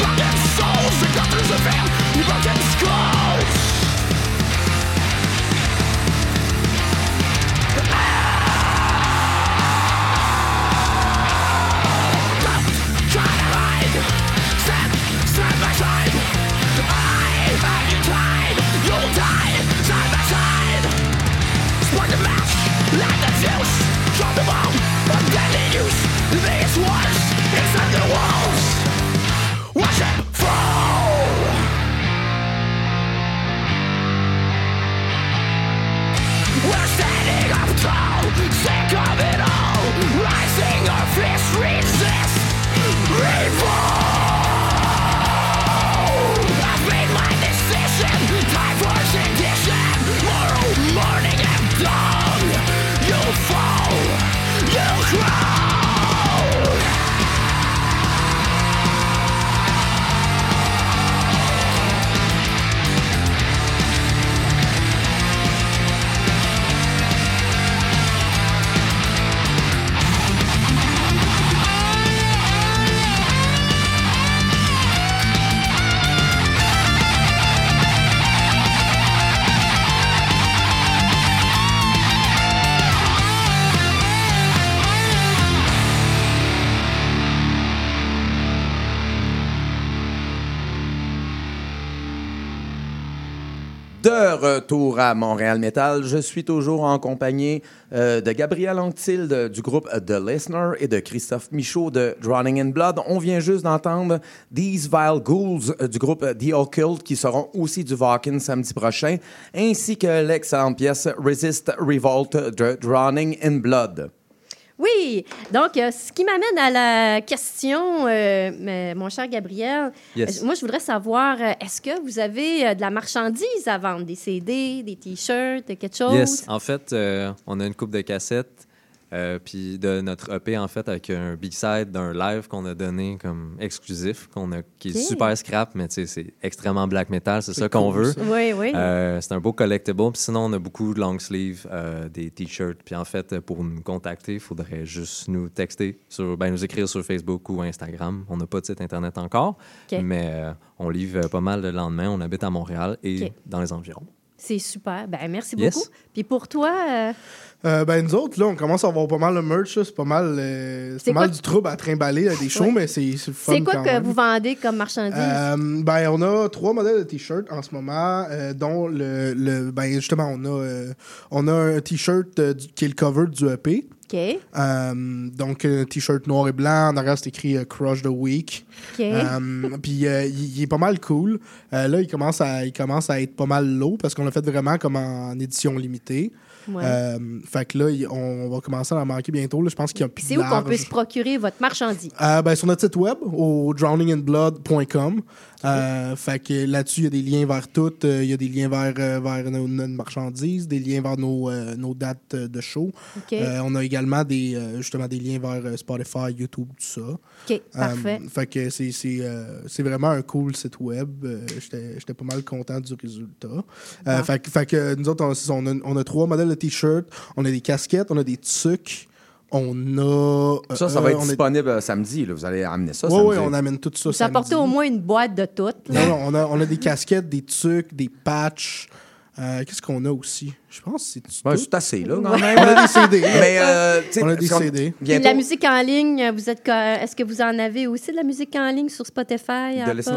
broken souls The broken skulls produce this one. Retour à Montréal Metal, je suis toujours en compagnie euh, de Gabriel Anctilde du groupe The Listener et de Christophe Michaud de Drowning in Blood. On vient juste d'entendre These Vile Ghouls euh, du groupe The Occult qui seront aussi du Vakin samedi prochain, ainsi que l'excellente pièce Resist Revolt de Drowning in Blood. Oui, donc euh, ce qui m'amène à la question, euh, mais- mon cher Gabriel, Yes. euh, moi je voudrais savoir, euh, est-ce que vous avez euh, de la marchandise à vendre, des CD, des t-shirts, quelque chose? Yes. En fait, euh, on a une coupe de cassettes, euh, puis de notre EP, en fait, avec un B-side d'un live qu'on a donné comme exclusif, qu'on a, qui est super scrap, mais c'est extrêmement black metal, c'est ça qu'on veut. ça. Oui, oui. Euh, c'est un beau collectible. Puis sinon, on a beaucoup de long sleeve, euh, des t-shirts. Puis en fait, pour nous contacter, il faudrait juste nous texter, sur, ben, nous écrire sur Facebook ou Instagram. On n'a pas de site Internet encore, mais on livre pas mal le lendemain. On habite à Montréal et dans les environs. C'est super. Ben, merci Yes. beaucoup. Puis pour toi, euh, ben, nous autres, là, on commence à avoir pas mal de merch. là. C'est pas mal, euh, c'est C'est pas mal quoi- du trouble à trimballer à des shows, Ouais. mais c'est c'est le fun c'est quoi quand que même. vous vendez comme marchandise? Euh, ben, on a trois modèles de t-shirts en ce moment, euh, dont le, le- ben, justement, on a, euh, on a un t-shirt euh, du- qui est le cover du EP. OK. Euh, donc, un t-shirt noir et blanc. En arrière, c'est écrit euh, Crush the Week. OK. Euh, puis, euh, il, il est pas mal cool. Euh, là, il commence, à, il commence à être pas mal low parce qu'on l'a fait vraiment comme en édition limitée. Ouais. Euh, fait que là, on, va commencer à en manquer bientôt. là. Je pense qu'il y a plus c'est où qu'on peut se procurer votre marchandise? Euh, ben, sur notre site web, au drowninginblood.com. Euh, fait que là-dessus, il y a des liens vers tout. Euh, Il y a des liens vers, euh, vers nos, nos marchandises, des liens vers nos, nos dates de show. On a également des, justement des liens vers Spotify, YouTube, tout ça. OK, parfait. Fait que c'est, c'est, vraiment un cool site web. J'étais, pas mal content du résultat. Ah. fait, que- fait que nous autres, on a, on a trois modèles de t-shirts. On a des casquettes, on a des tucs. On a. Ça, ça euh, va être on a- disponible euh, samedi. là. Vous allez amener ça Oui, samedi. oui, on amène tout ça. Vous apportez au moins une boîte de toutes. Non, non, on a, on a des casquettes, des tucs, des patchs. Euh, qu'est-ce qu'on a aussi? Je pense que c'est Ben, tout. assez, là, quand Ouais. même. On a des CD. Mais, euh, on a des CD. Bientôt- la musique en ligne, vous êtes est-ce que vous en avez aussi de la musique en ligne sur Spotify, De Listener,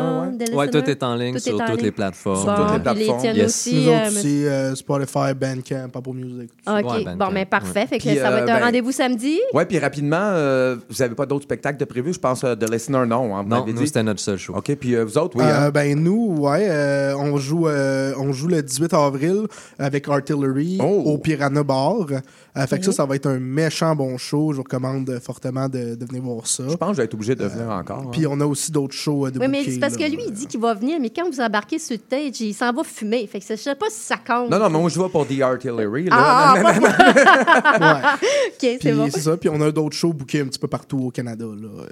Ouais, Listener? tout est en ligne Tout sur en toutes ligne. les plateformes. Sur toutes les Bon, puis les plateformes. tiennes Yes. aussi. Nous euh, c'est euh, Spotify, Bandcamp, Apple Music. OK, Ouais, ben, bon, mais ouais. parfait. Fait que Puis, ça va euh, être un ben- rendez-vous samedi. Ouais, puis rapidement, euh, vous n'avez pas d'autres spectacles de prévus? Je pense euh, de Listener, non. Hein, Non, nous, c'était notre seul show. OK, puis euh, vous autres, oui. Hein? ben nous, ouais, on joue on joue le 18 avril avec Artillery Oh. au Piranha Bar. Euh, fait que ça, ça va être un méchant bon show. Je vous recommande euh, fortement de, de venir voir ça. Je pense que je vais être obligé de venir encore. hein. Puis on a aussi d'autres shows euh, de Oui, mais c'est parce que lui, il dit qu'il va venir, mais quand vous embarquez sur le stage, il s'en va fumer. Fait que ça- je sais pas si ça compte. Non, non, mais moi, je vais pour The Artillery. Là. Ah, Non, non, non, Ouais. OK, c'est Puis bon. c'est ça. Puis on a d'autres shows bookés un petit peu partout au Canada là, euh,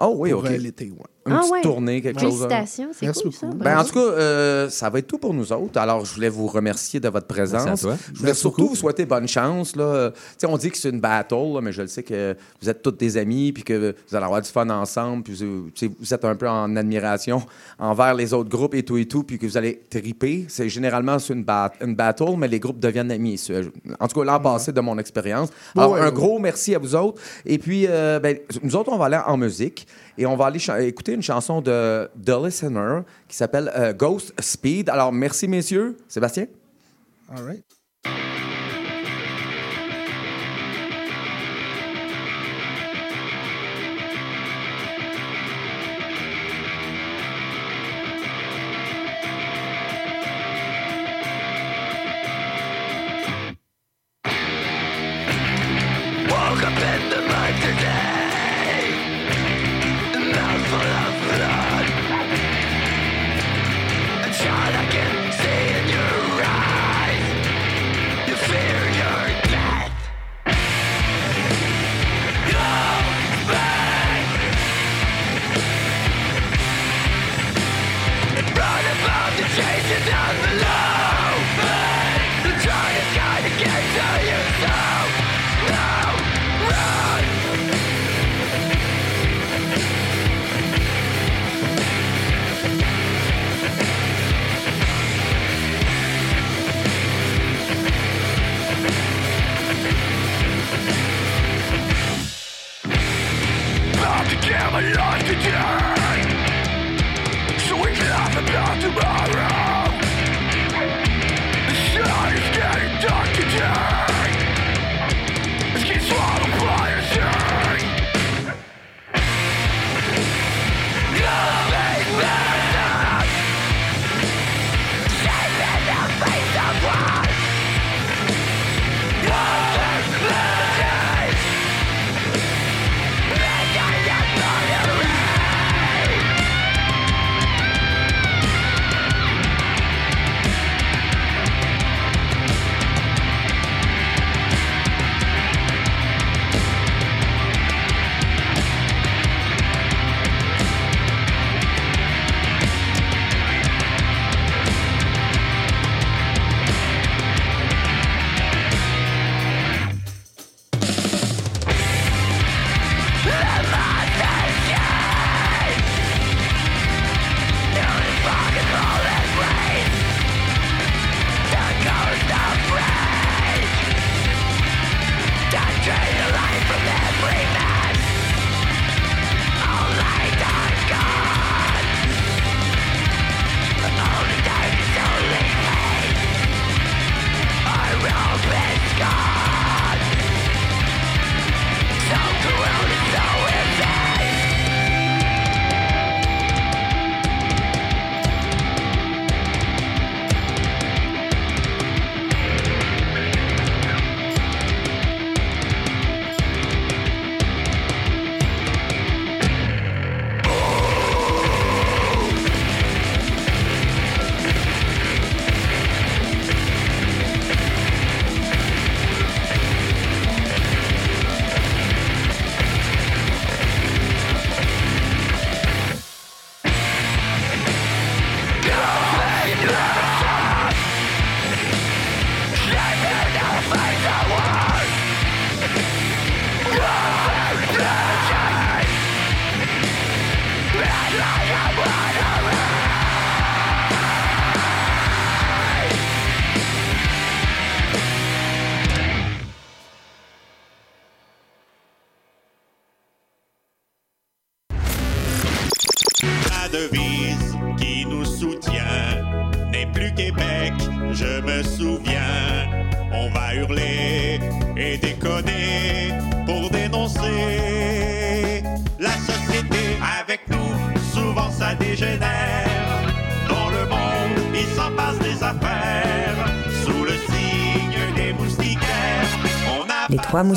Oh oui, pour OK. euh, l'été. Ouais. Une Ah petite ouais. tournée, quelque chose. hein. Félicitations, c'est cool, ça. beaucoup. Ben, en tout cas, euh, ça va être tout pour nous autres. Alors, je voulais vous remercier de votre présence. Merci à toi. Je voulais Merci surtout beaucoup. vous souhaiter bonne chance. Là. Euh, tu sais, on dit que c'est une battle, là, mais je le sais que vous êtes tous des amis, puis que vous allez avoir du fun ensemble, puis vous, êtes un peu en admiration envers les autres groupes et tout et tout, puis que vous allez triper. C'est généralement c'est une, bat- une battle, mais les groupes deviennent amis. C'est- En tout cas, l'an passé, de mon expérience. Alors, Ouais, un ouais. gros merci à vous autres. Et puis, euh, ben, nous autres, on va aller en musique et on va aller écouter une chanson de The Listener qui s'appelle euh, Ghost Speed. Alors, merci, messieurs. Sébastien? All right.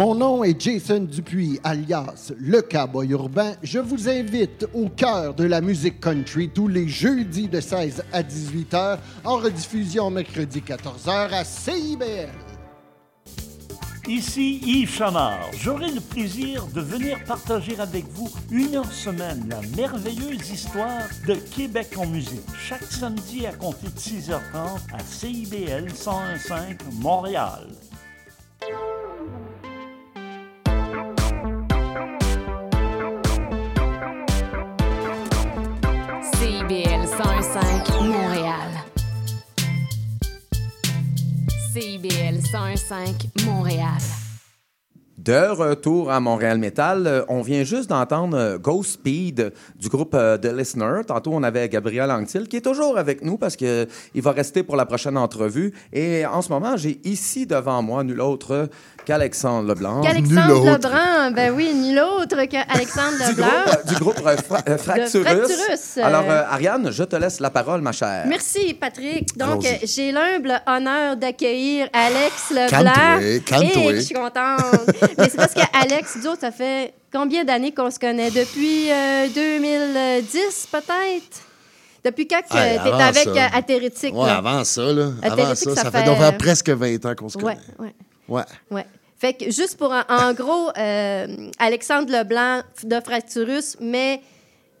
Mon nom est Jason Dupuis, alias Le Cowboy Urbain. Je vous invite au cœur de la musique country tous les jeudis de 16 à 18 h, en rediffusion mercredi 14 h à CIBL. Ici Yves Chamard. J'aurai le plaisir de venir partager avec vous une heure semaine la merveilleuse histoire de Québec en musique. Chaque samedi à compter de 6h30 à CIBL 101.5 Montréal. CIBL 101.5 Montréal. De retour à Montréal Metal, euh, on vient juste d'entendre euh, Ghost Speed du groupe euh, The Listener. Tantôt, on avait Gabriel Anctil qui est toujours avec nous parce qu'il va rester pour la prochaine entrevue. Et en ce moment, j'ai ici devant moi nul autre qu'Alexandre Leblanc. Qu'Alexandre Lebrun, ben oui, nul autre qu'Alexandre du Leblanc. groupe, euh, du groupe euh, Fra- euh, Fracturus. Fracturus, euh. Alors, euh, Ariane, je te laisse la parole, ma chère. Merci, Patrick. Donc, j'ai l'humble honneur d'accueillir Alex Leblanc. Calme-toi, calme-toi. Et je suis contente. Mais c'est parce qu'Alex, autres, ça fait combien d'années qu'on se connaît? Depuis euh, 2010, peut-être? Depuis quand que Hey, tu es avant avec ça. Athérétique? Ouais, là? avant ça, là. Avant ça, ça, ça fait, fait- donc presque 20 ans qu'on se Ouais, connaît. ouais. Ouais. Ouais. Fait que juste pour en, en gros, euh, Alexandre Leblanc de Fracturus, mais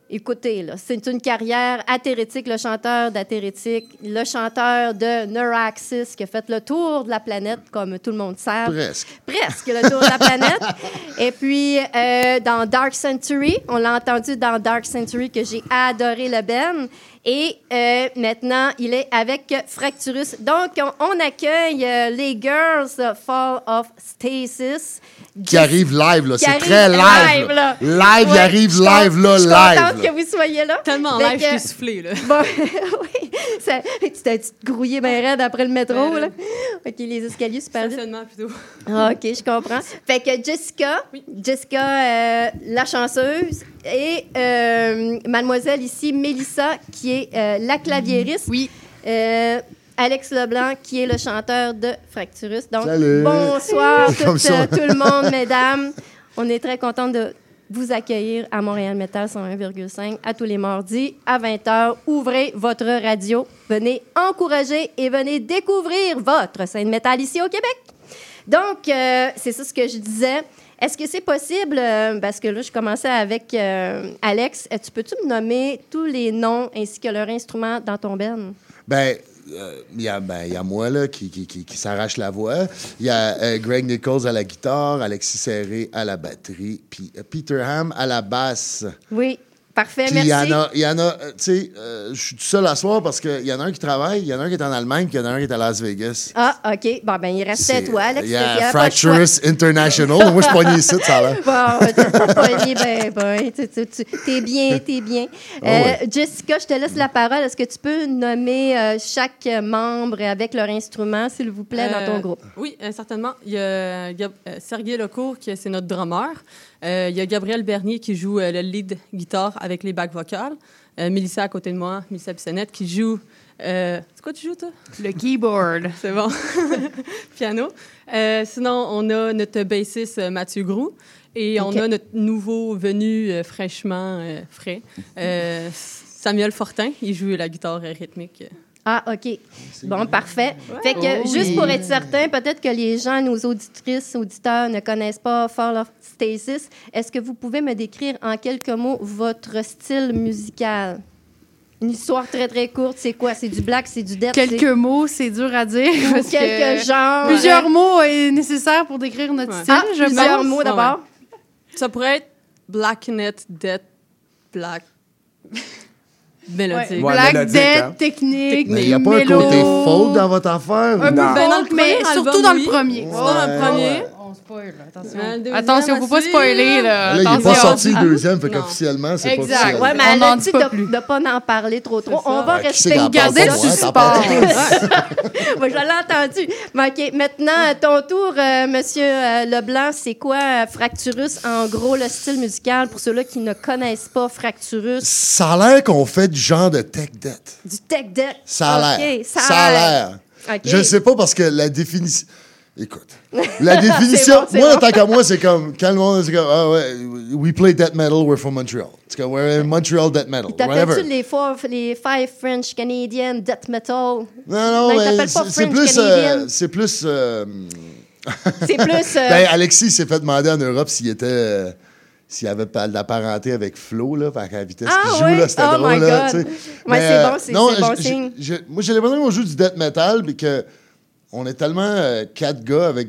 écoutez, là, c'est une carrière athérétique, le chanteur d'Athérétique, le chanteur de Neuraxis qui a fait le tour de la planète, comme tout le monde sait. Presque. Presque le tour de la planète. Et puis, euh, dans Dark Century, on l'a entendu dans Dark Century que j'ai adoré le Ben. Et euh, maintenant, il est avec Fracturus. Donc, on, on accueille euh, les Girls Fall of Stasis. Qui arrive live, là. C'est arrive très live, là. là. Live, il Ouais, arrive je suis live, là, Je suis live, contente là. que vous soyez là. Tellement Fait live, que- je suis soufflée, là. Bon, oui. Ça- tu t'es grouillé bien raide après le métro, là. OK, les escaliers super vite. Stationnement, plutôt. Ah, OK, je comprends. Fait que Jessica, Jessica, euh, la chanceuse, et euh, mademoiselle ici, Mélissa, qui est euh, la claviériste. Oui. Euh, Alex Leblanc, qui est le chanteur de Fracturus. Donc, Salut. bonsoir tout, ça. euh, tout le monde, mesdames. On est très content de vous accueillir à Montréal Metal 101,5 à tous les mardis à 20h. Ouvrez votre radio, venez encourager et venez découvrir votre scène métal ici au Québec. Donc, euh, c'est ça ce que je disais. Est-ce que c'est possible, euh, parce que là, je commençais avec euh, Alex, euh, tu peux-tu me nommer tous les noms ainsi que leurs instruments dans ton? Ben, euh, il y, a- ben, il y a moi là, qui, qui, qui, qui s'arrache la voix. Il y a euh, Greg Nichols à la guitare, Alexis Serré à la batterie, puis euh, Peter Ham à la basse. Oui, parfait, Puis il y en merci. a, il y en a tu sais, euh, je suis tout seul à soir parce qu'il y en a un qui travaille, il y en a un qui est en Allemagne, puis il y en a un qui est à Las Vegas. Ah, OK. Bon, ben, il restait C'est- toi, Alex. Il y y a. Fracturous International. Moi, je suis pogné ici, ça a l'air. Bon, t'es pas pogné, ben, ben, tu- tu- tu- t'es bien, t'es bien. Euh, ouais. Jessica, je te laisse la parole. Est-ce que tu peux nommer euh, chaque membre avec leur instrument, s'il vous plaît, dans ton groupe? Oui, euh, certainement. Il y a Gab- euh, Sergei Lecourt, qui c'est notre drummer. Euh, il y a Gabriel Bernier qui joue euh, le lead guitare avec les bacs vocales. Euh, Mélissa à côté de moi, Mélissa Bissonnette, qui joue. euh, c'est quoi tu joues, toi? Le keyboard. C'est bon. Piano. Euh, sinon, on a notre bassiste Mathieu Groux. Et on a notre nouveau venu euh, fraîchement frais, Samuel Fortin. Il joue la guitare rythmique. Ah, OK. Bon, parfait. Fait que, Oh, juste oui. pour être certain, peut-être que les gens, nos auditrices, auditeurs, ne connaissent pas Fall of Stasis. Est-ce que vous pouvez me décrire en quelques mots votre style musical? Une histoire très, très courte, c'est quoi? C'est du black, c'est du death? Quelques c'est- mots, c'est dur à dire. Que quelques genres. Plusieurs mots est nécessaire pour décrire notre Ouais. style, Ah, je plusieurs pense. mots d'abord. Ça pourrait être Blacknet, Death, Black. Mélodique. Ouais, Black, dead, technique, Mais il n'y a pas mélo. un côté folk dans votre affaire? Un peu ou- Ben, dans le folk, mais premier surtout dans le premier. Surtout dans le premier. On spoil, attention. Deuxième Attention, faut pas spoiler, là. Là, il n'est pas sorti le deuxième, fait qu'officiellement, c'est pas Exact. officiel. Ouais, mais On a dit de ne pas en parler trop trop. On va rester pas, le suspense. Moi, je l'ai entendu. OK, maintenant, à ton tour, euh, Monsieur euh, Leblanc, c'est quoi euh, Fracturus? En gros, le style musical, pour ceux-là qui ne connaissent pas Fracturus, Ça a l'air qu'on fait du genre de tech debt. du tech deck. Ça a l'air. Ça a l'air. Je ne sais pas parce que la définition. Écoute. La définition, bon, moi, bon. tant qu'à moi, c'est comme, quand le monde, c'est comme, ah ouais, we play death metal, we're from Montreal. C'est comme, we're in Montreal death metal. T'appelles-tu les, four, les Five French Canadian Death Metal? Non, non, Non, mais pas c'est plus. Euh, c'est plus. euh, C'est plus. euh, ben, Alexis s'est fait demander en Europe s'il était. euh, s'il avait pas de la parenté avec Flo, là, à la vitesse Ah qu'il joue, ouais? là, c'était Oh drôle, my là, God. tu sais. Ouais, Mais, c'est euh, bon, c'est- bon signe. moi, j'ai l'impression qu'on joue du death metal, mais que on est tellement euh, quatre gars avec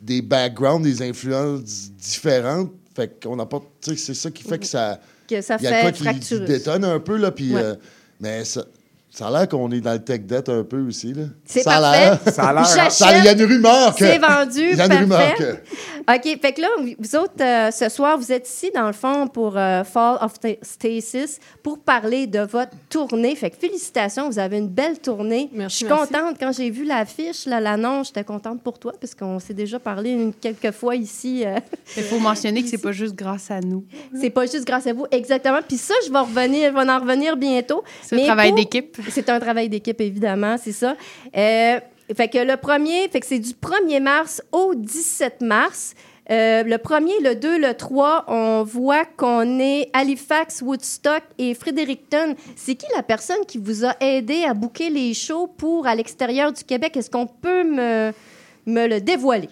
des backgrounds, des influences différentes, fait qu'on apporte, c'est ça qui fait que ça... Que ça y a de quoi fait qui, détonne un peu, là, puis... Ouais. euh, mais ça, ça a l'air qu'on est dans le tech debt un peu aussi, là. C'est ça a parfait. l'air. Ça a l'air, hein? Ça- Il y a une rumeur que... C'est vendu, Il y a une rumeur parfait. OK, fait que là, vous autres, euh, ce soir, vous êtes ici, dans le fond, pour euh, Fall of Sta- Stasis, pour parler de votre tournée. Fait que félicitations, vous avez une belle tournée. Merci, Je suis merci. contente. Quand j'ai vu l'affiche, là, l'annonce, j'étais contente pour toi, parce qu'on s'est déjà parlé une, quelques fois ici. euh, Il faut mentionner que c'est pas juste grâce à nous. c'est pas juste grâce à vous, exactement. Puis ça, je vais revenir, je vais en revenir bientôt. C'est un Mais travail pour- d'équipe. C'est un travail d'équipe, évidemment, c'est ça. Euh, fait que le premier, fait que c'est du 1er mars au 17 mars. Euh, le premier, le 2, le 3, on voit qu'on est Halifax, Woodstock et Fredericton. C'est qui la personne qui vous a aidé à booker les shows pour à l'extérieur du Québec? Est-ce qu'on peut me, me le dévoiler?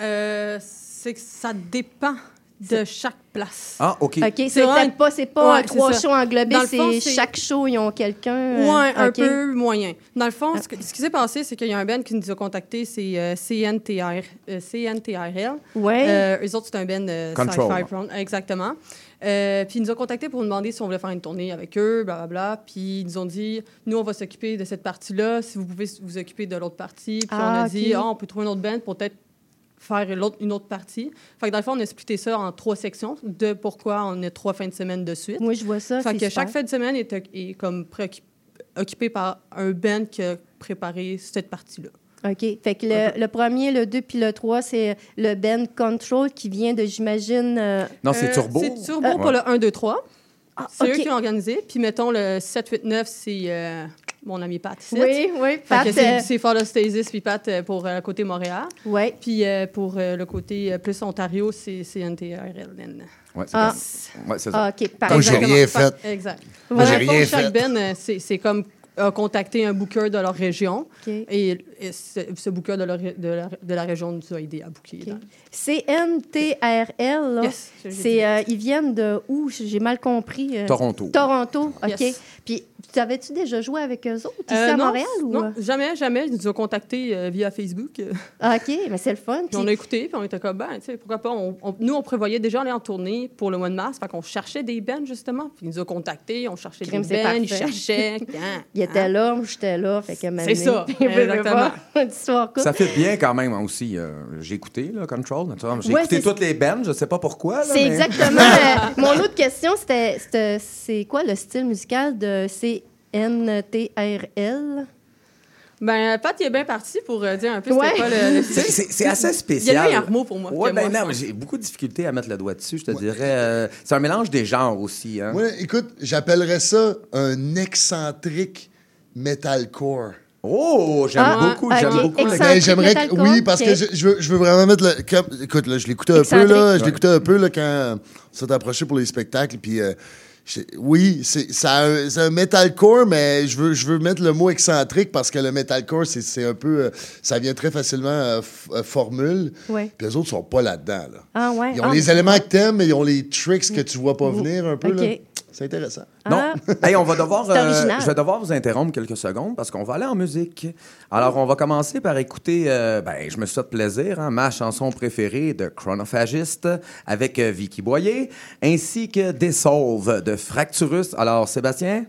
Euh, c'est que ça dépend de chaque place. Ah, OK. OK, c'est C'est vrai. peut-être pas, c'est pas Ouais, un trois shows englobés, c'est chaque show, ils ont quelqu'un. euh, Ouais, un peu moyen. Dans le fond, ce, que- ce qui s'est passé, c'est qu'il y a un band qui nous a contactés, c'est euh, CNTR, euh, CNTRL. Ouais. Euh, eux autres, c'est un band euh, Control. Exactement. Euh, puis ils nous ont contactés pour nous demander si on voulait faire une tournée avec eux, blablabla. Puis ils nous ont dit, nous, on va s'occuper de cette partie-là, si vous pouvez vous occuper de l'autre partie. Puis Ah, on a dit, ok. Ah, on peut trouver une autre band pour peut-être faire l'autre- une autre partie. Fait que dans le fond, on a splitté ça en trois sections, de pourquoi on a trois fins de semaine de suite. Moi, je vois ça. Fait que super. chaque fin de semaine est, est comme occupée par un band qui a préparé cette partie-là. OK. Fait que le, le premier, le 2 puis le 3, c'est le band Control qui vient de, j'imagine. euh, Non, c'est Euh, Turbo. C'est Turbo Euh, pour le 1, 2, 3. Ah, C'est OK. eux qui ont organisé. Puis mettons le 7, 8, 9, c'est euh, mon ami Pat. ici. Oui, oui, Pat, c'est- euh, C'est Follow Stasis puis Pat euh, pour euh, le côté Montréal. Oui. Puis euh, pour euh, le côté plus Ontario, c'est NTRLN. Ouais, c'est Ah. ça. Ouais, c'est ça. Ah, OK, Moi, j'ai rien Fa- fait. Exact. Moi, j'ai rien chaque fait. Ben, euh, c'est c'est comme a contacté un booker de leur région. OK. Et, et ce, ce booker de, la, de la région nous a aidé à booker. dans- C'est NTRL, là. Yes, c'est, euh, ils viennent de où? J'ai mal compris. euh, Toronto. Toronto, OK. Yes. Puis, tu avais-tu déjà joué avec eux autres ici Euh, à non, Montréal? Ou... Non, jamais, jamais. Ils nous ont contactés euh, via Facebook. euh, OK, mais c'est le fun. Puis on a écouté, puis on était comme, ben, tu sais, pourquoi pas. On- on- nous, on prévoyait déjà aller en tournée pour le mois de mars, fait qu'on cherchait des bands, justement. Puis ils nous ont contactés, on cherchait Crime, des c'est bands, ils cherchaient. hein, Il était hein. là, j'étais là. Fait que C'est ça, exactement. Courte. Ça fait bien quand même aussi. euh, J'ai écouté là, Control. naturellement. J'ai Ouais, écouté c'est- toutes les bands, je sais pas pourquoi. là, C'est mais- exactement. euh, mon autre question, c'était c'était- c'est quoi le style musical de CNTRL? Ben, Pat, il est bien parti pour euh, dire un peu Ouais. c'était quoi le, le C'est- style. C'est c'est assez Il y a spécial. meilleur mot pour moi. Ouais, que ben moi, non, mais j'ai beaucoup de difficultés à mettre le doigt dessus, je te dirais. euh, c'est un mélange des genres aussi. Hein? Moi, écoute, j'appellerais ça un excentrique metalcore. Oh, j'aime Ah, beaucoup, ok, j'aime beaucoup. le- excentrique. Ben, j'aimerais metalcore, oui, parce que je, je veux, je veux vraiment mettre le. écoute, là, je l'écoutais un peu, là. Je l'écoutais un peu, là, quand on s'est approché pour les spectacles. Puis, euh, oui, c'est ça c'est un metalcore, mais je veux, je veux mettre le mot excentrique parce que le metalcore, c'est c'est un peu. euh, ça vient très facilement euh, f- euh, formule. Ouais. Puis les autres sont pas là-dedans, là. Ah, ouais. Ils ont Ah, les éléments que t'aimes, mais ils ont les tricks que tu vois pas venir un peu, OK. là. C'est intéressant. Non. Ah. Hey, on va devoir, C'est euh, original. je vais devoir vous interrompre quelques secondes parce qu'on va aller en musique. Alors, on va commencer par écouter, euh, ben, je me suis fait plaisir, hein, ma chanson préférée de Chronophagist avec euh, Vicky Boyer, ainsi que Dissolve de Fracturus. Alors, Sébastien?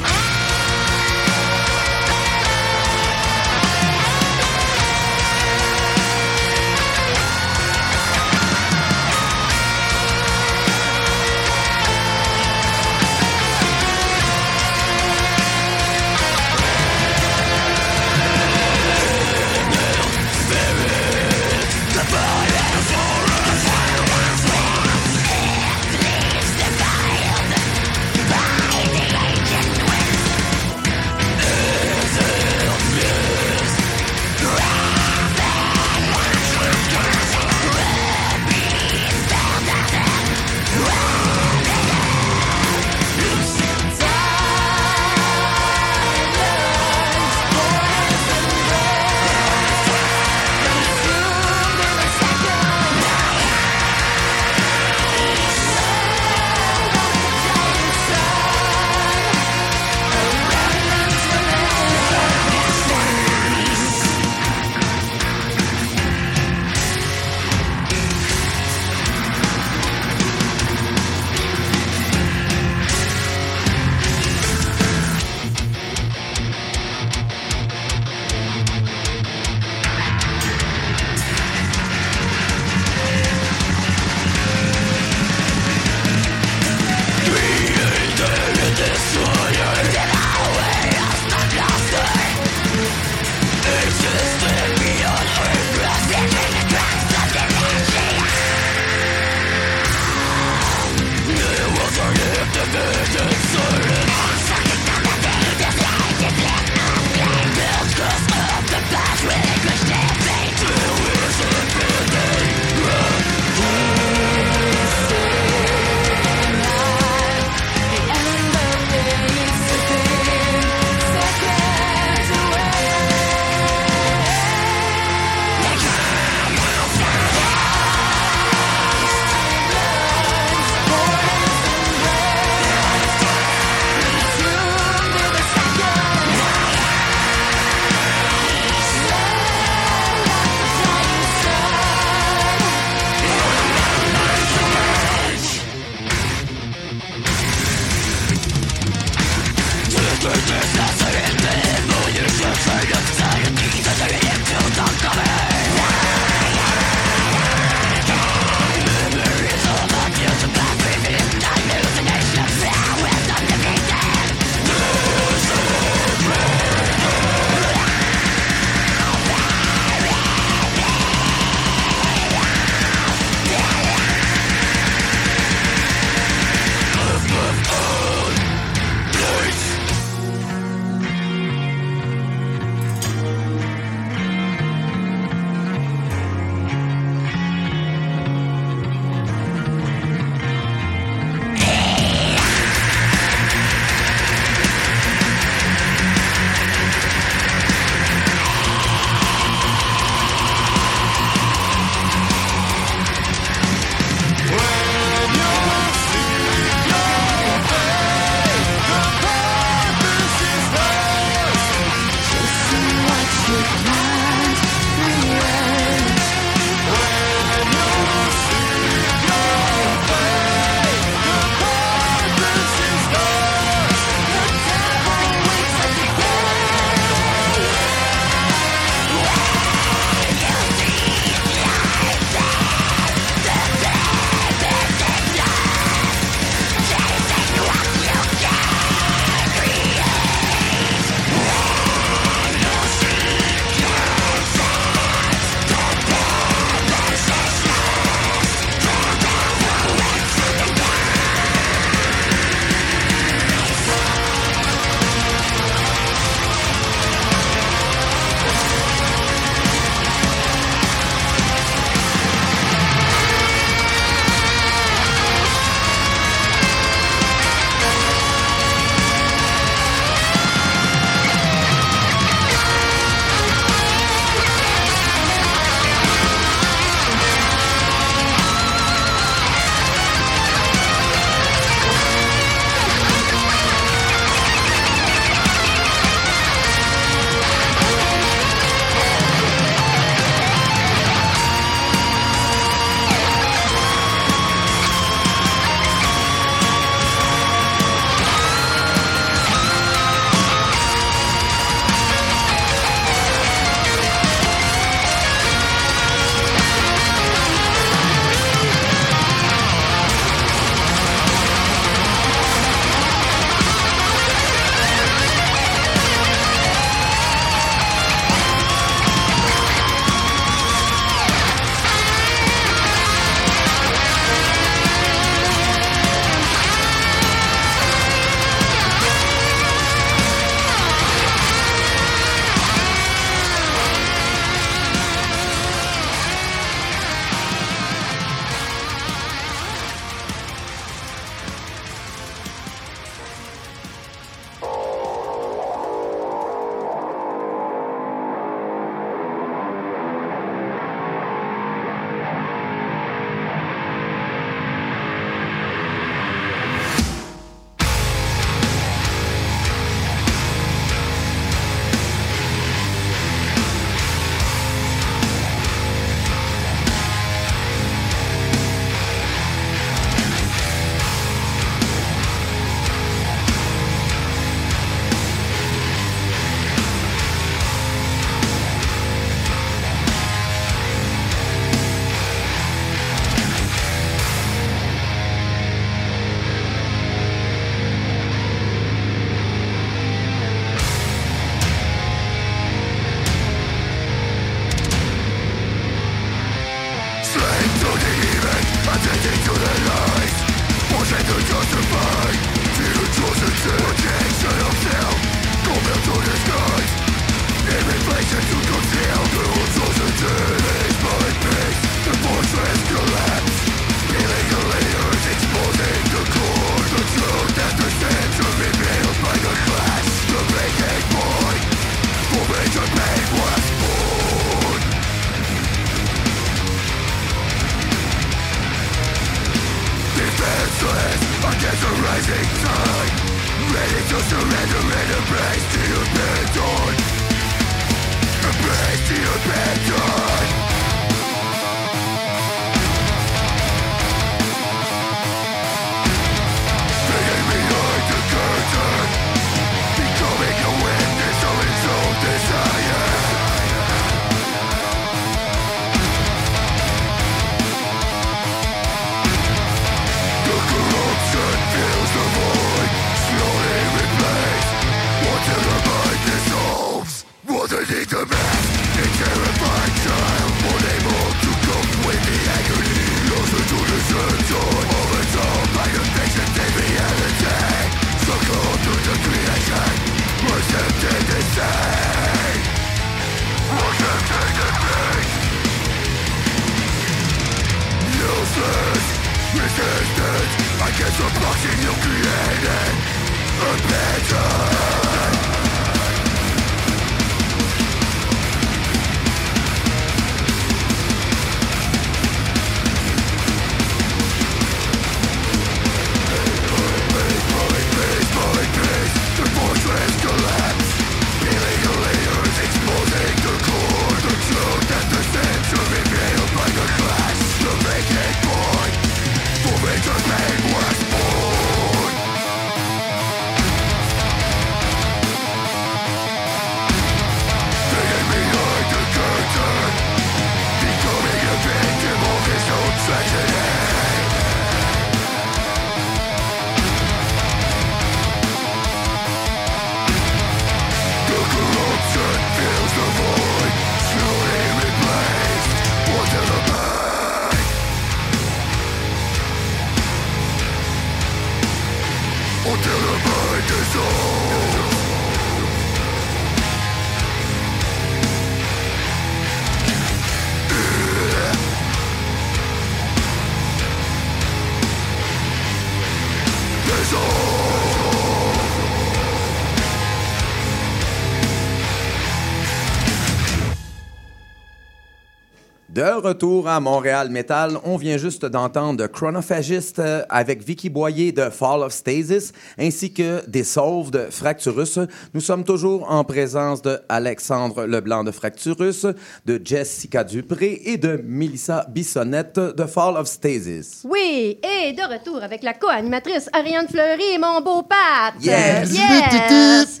Retour à Montréal Metal, on vient juste d'entendre Chronophagist euh, avec Vicky Boyer de Fall of Stasis ainsi que des Sauves de Fracturus. Nous sommes toujours en présence de Alexandre Leblanc de Fracturus, de Jessica Dupré et de Melissa Bissonnette de Fall of Stasis. Oui, et de retour avec la co-animatrice Ariane Fleury, mon beau Pat. Yes. Yes.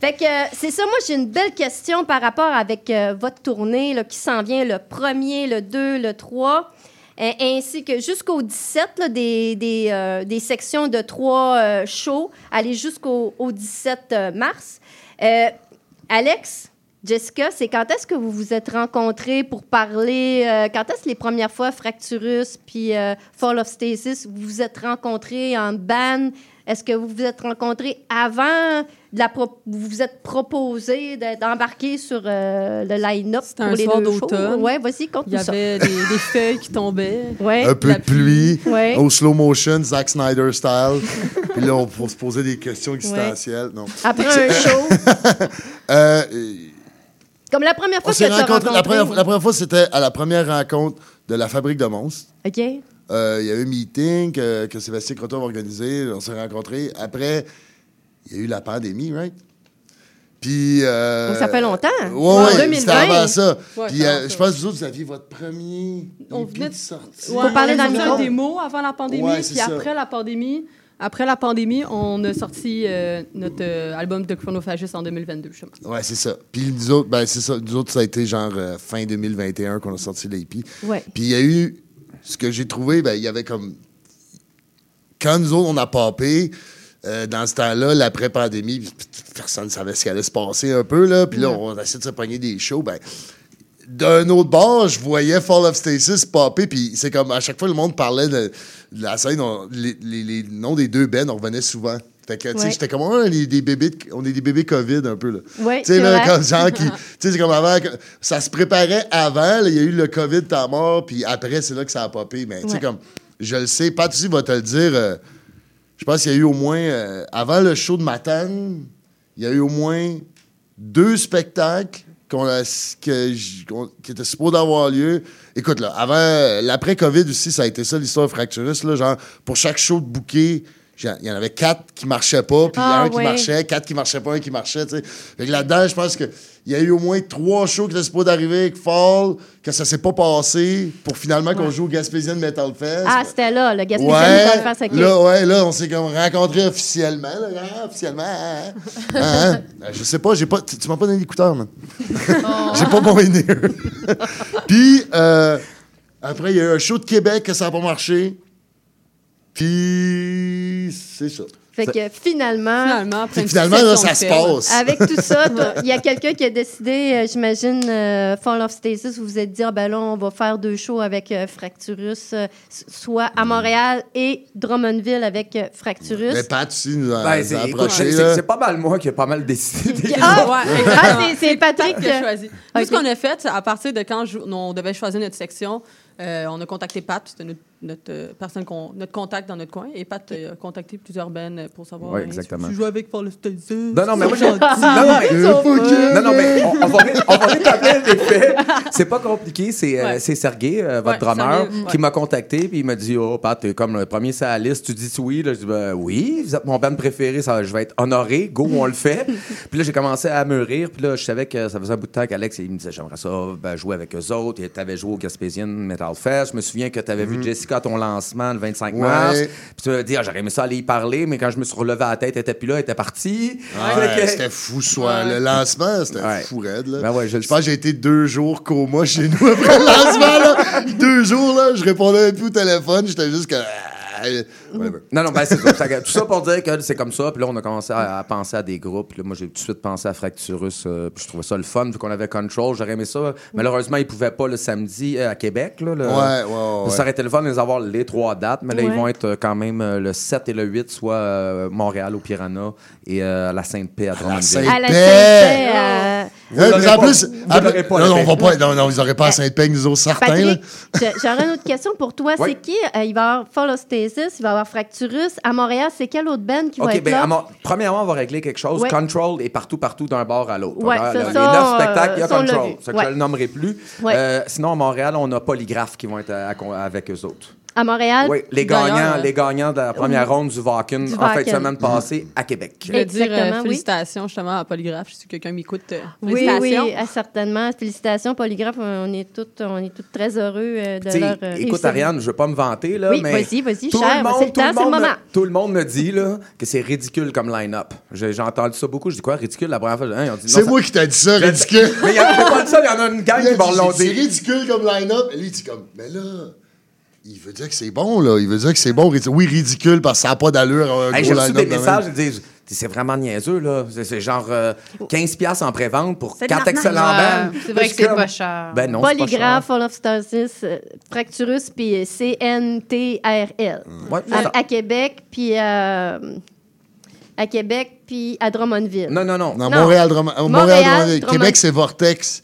Fait que euh, c'est ça, moi j'ai une belle question par rapport avec euh, votre tournée qui s'en vient le 1er, le 2, le 3, euh, ainsi que jusqu'au 17 là, des, des, des sections de trois shows, aller jusqu'au au 17 euh, mars. Alex, Jessica, c'est quand est-ce que vous vous êtes rencontrés pour parler, quand est-ce les premières fois Fracturus puis Fall of Stasis, vous vous êtes rencontrés en band? Est-ce que vous vous êtes rencontrés avant de la pro- vous vous êtes proposé de- d'embarquer sur euh, le line-up pour un les soir deux shows? d'automne. Ouais, vas-y, compte Il y avait des, des feuilles qui tombaient. Ouais. Un peu de pluie, Ouais. au slow motion, Zack Snyder style. Puis là, on faut se poser des questions existentielles. Non. Après un show. Euh, Comme la première fois on que tu as rencontrés. rencontré. La première, fois- la première fois, c'était à la première rencontre de la Fabrique de monstres. OK. Euh, Il y a eu un meeting que, que Sébastien Croteau a organisé. On s'est rencontrés. Après, il y a eu la pandémie, right? Puis. euh, Donc, ça fait longtemps. En ouais, 2020. c'était avant ça. Ouais, Puis euh, je pense que vous autres, vous aviez votre premier. On venait de sortie. Ouais, parler on dans le un démo avant la pandémie, puis ça. après la pandémie, après la pandémie, on a sorti euh, notre euh, album de Chronophagist en 2022, justement. Ouais, c'est ça. Puis nous autres, ben, c'est ça. Nous autres, ça a été genre euh, fin 2021 qu'on a sorti l'EP. Ouais. Puis il y a eu. Ce que j'ai trouvé, ben, il y avait comme. Quand nous autres, on a popé, euh, dans ce temps-là, l'après-pandémie, personne ne savait ce qui allait se passer un peu, là. Puis là, Ouais. on a essayé de se pogner des shows. Ben, d'un autre bord, je voyais Fall of Stasis popper, puis c'est comme à chaque fois le monde parlait de, de la scène, on- les, les- les noms des deux bands, on revenait souvent. Fait que, tu sais, Ouais. j'étais comme, on est des bébés, on est des bébés COVID un peu, là. Ouais, tu sais, c'est là, vrai. comme genre qui. Tu sais, c'est comme avant, ça se préparait avant, il y a eu le COVID, t'as mort, puis après, c'est là que ça a popé. Mais, tu sais, Ouais. comme, je le sais, Pat aussi va te le dire, euh, je pense qu'il y a eu au moins, euh, avant le show de Matane, il y a eu au moins deux spectacles qu'on a, que j- qui étaient supposés avoir lieu. Écoute, là, avant, euh, l'après-COVID aussi, ça a été ça, l'histoire de Fracturus. Là, genre, pour chaque show de bouquet, il y en avait quatre qui marchaient pas, puis Ah, un qui marchait, quatre qui marchaient pas, un qui marchait. Fait que là-dedans, je pense qu'il y a eu au moins trois shows qui étaient supposés d'arriver avec Fall, que ça s'est pas passé, pour finalement qu'on joue au Gaspésien Metal Fest. Ah, c'était là, le Gaspésien Ouais, Metal Fest, ok. là, ouais, là, on s'est comme rencontrés officiellement. Là, Ah, officiellement. ah, ah. Ah, ah. Euh, Je sais pas, j'ai pas, tu, tu m'as pas donné l'écouteur, man. j'ai pas mon Puis, euh, après, il y a eu un show de Québec que ça a pas marché. Puis, c'est ça. Fait que finalement, Finalement, finalement, là, ça se passe. avec tout ça, t'as- il y a quelqu'un qui a décidé, euh, j'imagine, euh, Fall of Stasis, vous vous êtes dit, ah, ben là, on va faire deux shows avec euh, Fracturus, euh, soit à Montréal et Drummondville avec euh, Fracturus. Mais Pat aussi nous a, Ben, nous c'est, a approché. c'est- pas mal moi qui ai pas mal décidé. Ah, Ouais, ah, exactement. c'est- Patrick qui a choisi. Ce qu'on a fait, c'est à partir de quand je- on devait choisir notre section, euh, on a contacté Pat, c'était notre, notre, euh, personne qu'on- notre contact dans notre coin, et Pat euh, a contacté plusieurs bands pour savoir. Ouais, hey, exactement. Tu joues avec of Stasis. Non, non, mais moi, j'ai. Non, non, mais, non, non, mais on, on va, on va rétablir les faits. C'est pas compliqué. C'est euh, Ouais. c'est Sergei, euh, votre Ouais, drummer, Sergei, ouais. qui m'a contacté. Puis il m'a dit Oh, Pat, t'es comme le premier sur la liste. Tu dis oui. Là, je dis ben, Oui, vous êtes mon band préféré. Ça, je vais être honoré. Go, on le fait. puis là, j'ai commencé à me rire. Puis là, je savais que ça faisait un bout de temps qu'Alex, il me disait J'aimerais ça ben, jouer avec eux autres. Et t'avais joué au Gaspésien Metal Fest. Je me souviens que t'avais vu Jessica à ton lancement le 25 Ouais. mars. Puis tu m'as dit Ah, J'aurais aimé ça aller y parler. Mais quand je me suis relevé à la tête, elle était plus là, elle était partie. Ouais, Fait que- c'était fou ce soir. Le lancement, c'était fou raide. Là. Ben ouais, je pense que j'ai été deux jours coma chez nous après le lancement. Là. Deux jours, là, je répondais plus au téléphone. J'étais juste que. Whatever. Non, non, ben c'est ça. Tout ça pour dire que c'est comme ça. Puis là, on a commencé à, à penser à des groupes. Puis là, moi, j'ai tout de suite pensé à Fracturus. euh, puis je trouvais ça le fun, vu qu'on avait Control. J'aurais aimé ça. Malheureusement, ils pouvaient pas le samedi euh, à Québec. Là, le- Ouais, ouais, ouais. Ça aurait été le fun de les avoir les trois dates. Mais là, Ouais. ils vont être euh, quand même le 7 et le 8, soit euh, Montréal au Piranha et euh, à la Sainte-Paix à Drummondville. À la Paix. Sainte-Paix, en pas- plus, non, on va pas, non, non, ils n'auraient pas à Sainte-Peg, nous autres, certains. j'aurais une autre question pour toi. C'est qui? Euh, il va y avoir Fall of Stasis, il va y avoir Fracturus? À Montréal, c'est quelle autre band qui va être ben, là? premièrement, on va régler quelque chose. Ouais. Control est partout, partout d'un bord à l'autre. Ouais, Alors, c'est les ça, neuf euh, spectacles, il y a Control. Ça je le nommerai plus. Ouais. Euh, sinon, à Montréal, on a Polygraphe qui vont être à- à- avec eux autres. À Montréal? Oui, les D'ailleurs, gagnants, euh, les gagnants de la première ronde du Vaken Du en fin de semaine passée à Québec. Je voulais dire euh, Exactement, oui. félicitations justement à Polygraphe. Si quelqu'un m'écoute, euh, Oui, félicitations. oui, ah, certainement. Félicitations, Polygraphe. On est toutes, on est toutes très heureux euh, de T'sais, leur euh, écoute, réussite. Ariane, je veux pas me vanter, là, Oui, mais. vas-y, vas-y, tout cher. le monde- C'est le tout temps, c'est le monde moment. me- Tout le monde me dit là, que c'est ridicule comme line-up. J'ai j'ai entendu ça beaucoup. Je dis quoi, ridicule la première fois? Hein, ils ont dit, non, C'est ça- moi qui t'ai dit ça, ridicule. Mais il y a j'ai pas dit ça, il y en a une gang Il a qui va dit, l'ont C'est dit. ridicule comme line-up. Et lui, il dit comme, mais là, il veut dire que c'est bon, là. Il veut dire que c'est bon. Oui, ridicule, parce que ça n'a pas d'allure. Un Hey, J'ai reçu des messages, ils disent c'est vraiment niaiseux, là. C'est- genre euh, 15$ piastres en pré-vente pour C'est de quatre l'arnaque. excellents Ouais, bands. c'est vrai que c'est comme, pas cher. Ben non, c'est pas cher. Polygraphe, Fall of Stasis, euh, Fracturus, puis euh, CNTRL. Ouais, à, Québec, puis euh, à Québec, puis à Drummondville. Non, non, non. Non, Non. Montréal, Drum- euh, Montréal, Montréal, Drummondville. Drummond- Québec, c'est Vortex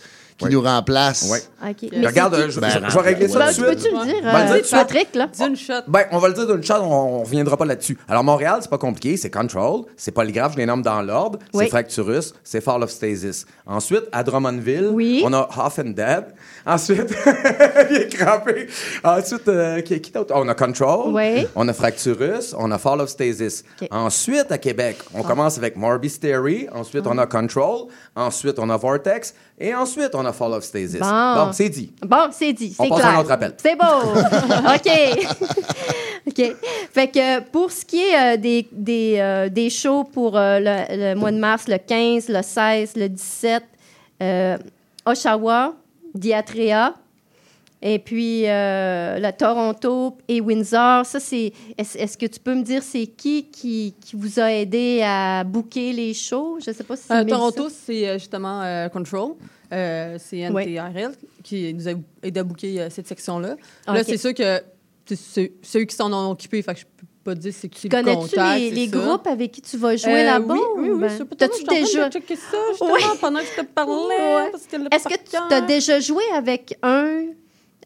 qui nous remplace. Ouais. OK. Mais regarde, euh, je, Ben, je- je vais régler ça Ben, tout de suite. peux-tu le dire, Ben, euh. Patrick, là? Dis une shot. Ben, on va le dire d'une shot, on, on reviendra pas là-dessus. Alors, Montréal, c'est pas compliqué, c'est Control, c'est Polygraphe, je les nomme dans l'ordre, Oui. c'est Fracturus, c'est Fall of Stasis. Ensuite, à Drummondville, Oui. on a Half and Dead. Ensuite, il est crampé. Ensuite, euh, qui, qui d'autre? On a Control, Oui. on a Fracturus, on a Fall of Stasis. Ensuite, à Québec, on commence avec Morbid Theory, ensuite, on a Control, ensuite, on a Vortex, et ensuite, on a Fall of Stasis. Bon. c'est dit. Bon, c'est dit, On c'est passe à clair. un autre appel. C'est beau. OK. OK. Fait que pour ce qui est euh, des, des, euh, des shows pour euh, le, le mois de mars, le 15, le 16, le 17, euh, Oshawa, Diatria, et puis euh, la Toronto et Windsor, ça c'est. Est-ce que tu peux me dire c'est qui, qui qui vous a aidé à booker les shows? Je sais pas si c'est Euh. Toronto, c'est euh, justement euh, Control. euh, CNTRL, qui nous a aidé à booker cette section-là. Ok. Là, c'est sûr que c'est ceux, qui s'en ont occupés, fait que je peux pas dire c'est qui le Connais-tu contact. les, c'est les groupes avec qui tu vas jouer Euh, là-bas? Oui, oui, ou oui. ben- c'est pas T'as-tu déjà... de checker ça, justement, pendant que je te parlais. Ouais. parce que le Est-ce que tu t'as déjà joué avec un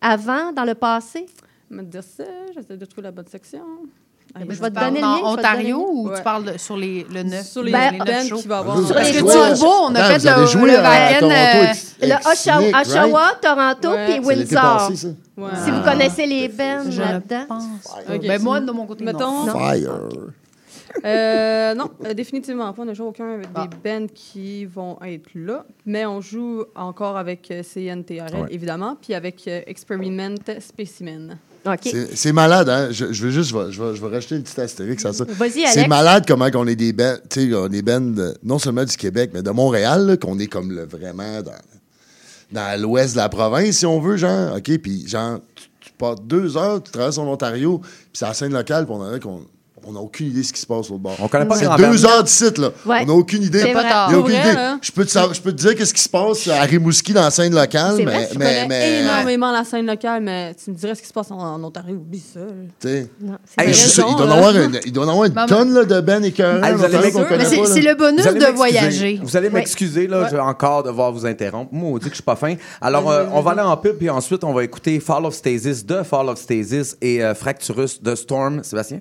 avant, dans le passé? Je vais te dire ça, j'essaie de trouver la bonne section. Je vais te donner le lien, Ontario ou Ouais. tu parles de- sur les, le neuf? Sur les Ben, shows? qu'il va avoir. Vous Parce avez que joué tu à- le vois, on a fait le, joué le à wagon, Toronto euh, Le Oshawa, right? Toronto, Ouais. puis Windsor. passé. Si vous connaissez les bands là-dedans. Ben, moi, de mon côté, mettons- non. Fire. Euh, non, euh, définitivement pas. On n'a joué aucun avec Ah. des bands qui vont être là. Mais on joue encore avec euh, CNTRL, Ouais. évidemment, puis avec euh, Experiment Specimen. OK. C'est malade, hein? Je, je veux juste, je vais, je vais- je vais rajouter une petite astérix à ça. Vas-y, C'est malade comment on est des bands, tu sais, on est bands non seulement du Québec, mais de Montréal, qu'on est comme le, vraiment dans, dans l'ouest de la province, si on veut, genre, OK, puis genre, tu, tu pars deux heures, tu traverses en Ontario, puis c'est la scène locale, puis on a qu'on on n'a aucune idée de ce qui se passe l'autre bord. On connaît pas C'est grand deux heures d'ici, là. Ouais. On n'a aucune idée. Il y a aucune idée. là. Je peux, te, savoir- je peux te dire qu'est-ce qui se passe à Rimouski dans la scène locale, mais, vrai, je mais, mais énormément la scène locale, mais tu me dirais ce qui se passe en, en Ontario, oublie ça. tu sais, il doit en avoir une, il doit en avoir une Maman. tonne là, de Ben et c'est le bonus de voyager. Vous allez m'excuser, là, encore devoir vous interrompre. Moi, on dit que je suis pas fin. Alors, euh, on va aller en pub, puis ensuite, on va écouter Fall of Stasis de Fall of Stasis et euh, Fracturus de Storm. Sébastien?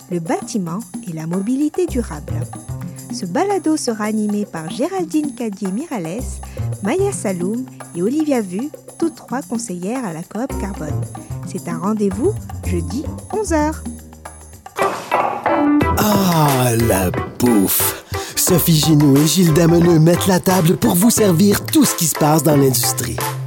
le bâtiment et la mobilité durable. Ce balado sera animé par Géraldine Cadier-Mirales, Maya Saloum et Olivia Vu, toutes trois conseillères à la coop Carbone. C'est un rendez-vous jeudi 11h. Ah, la bouffe! Sophie Ginou et Gilles Dameneux mettent la table pour vous servir tout ce qui se passe dans l'industrie.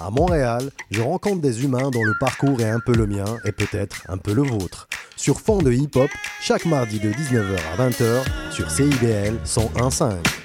À Montréal, je rencontre des humains dont le parcours est un peu le mien et peut-être un peu le vôtre. Sur fond de hip-hop, chaque mardi de 19h à 20h sur CIBL 101.5.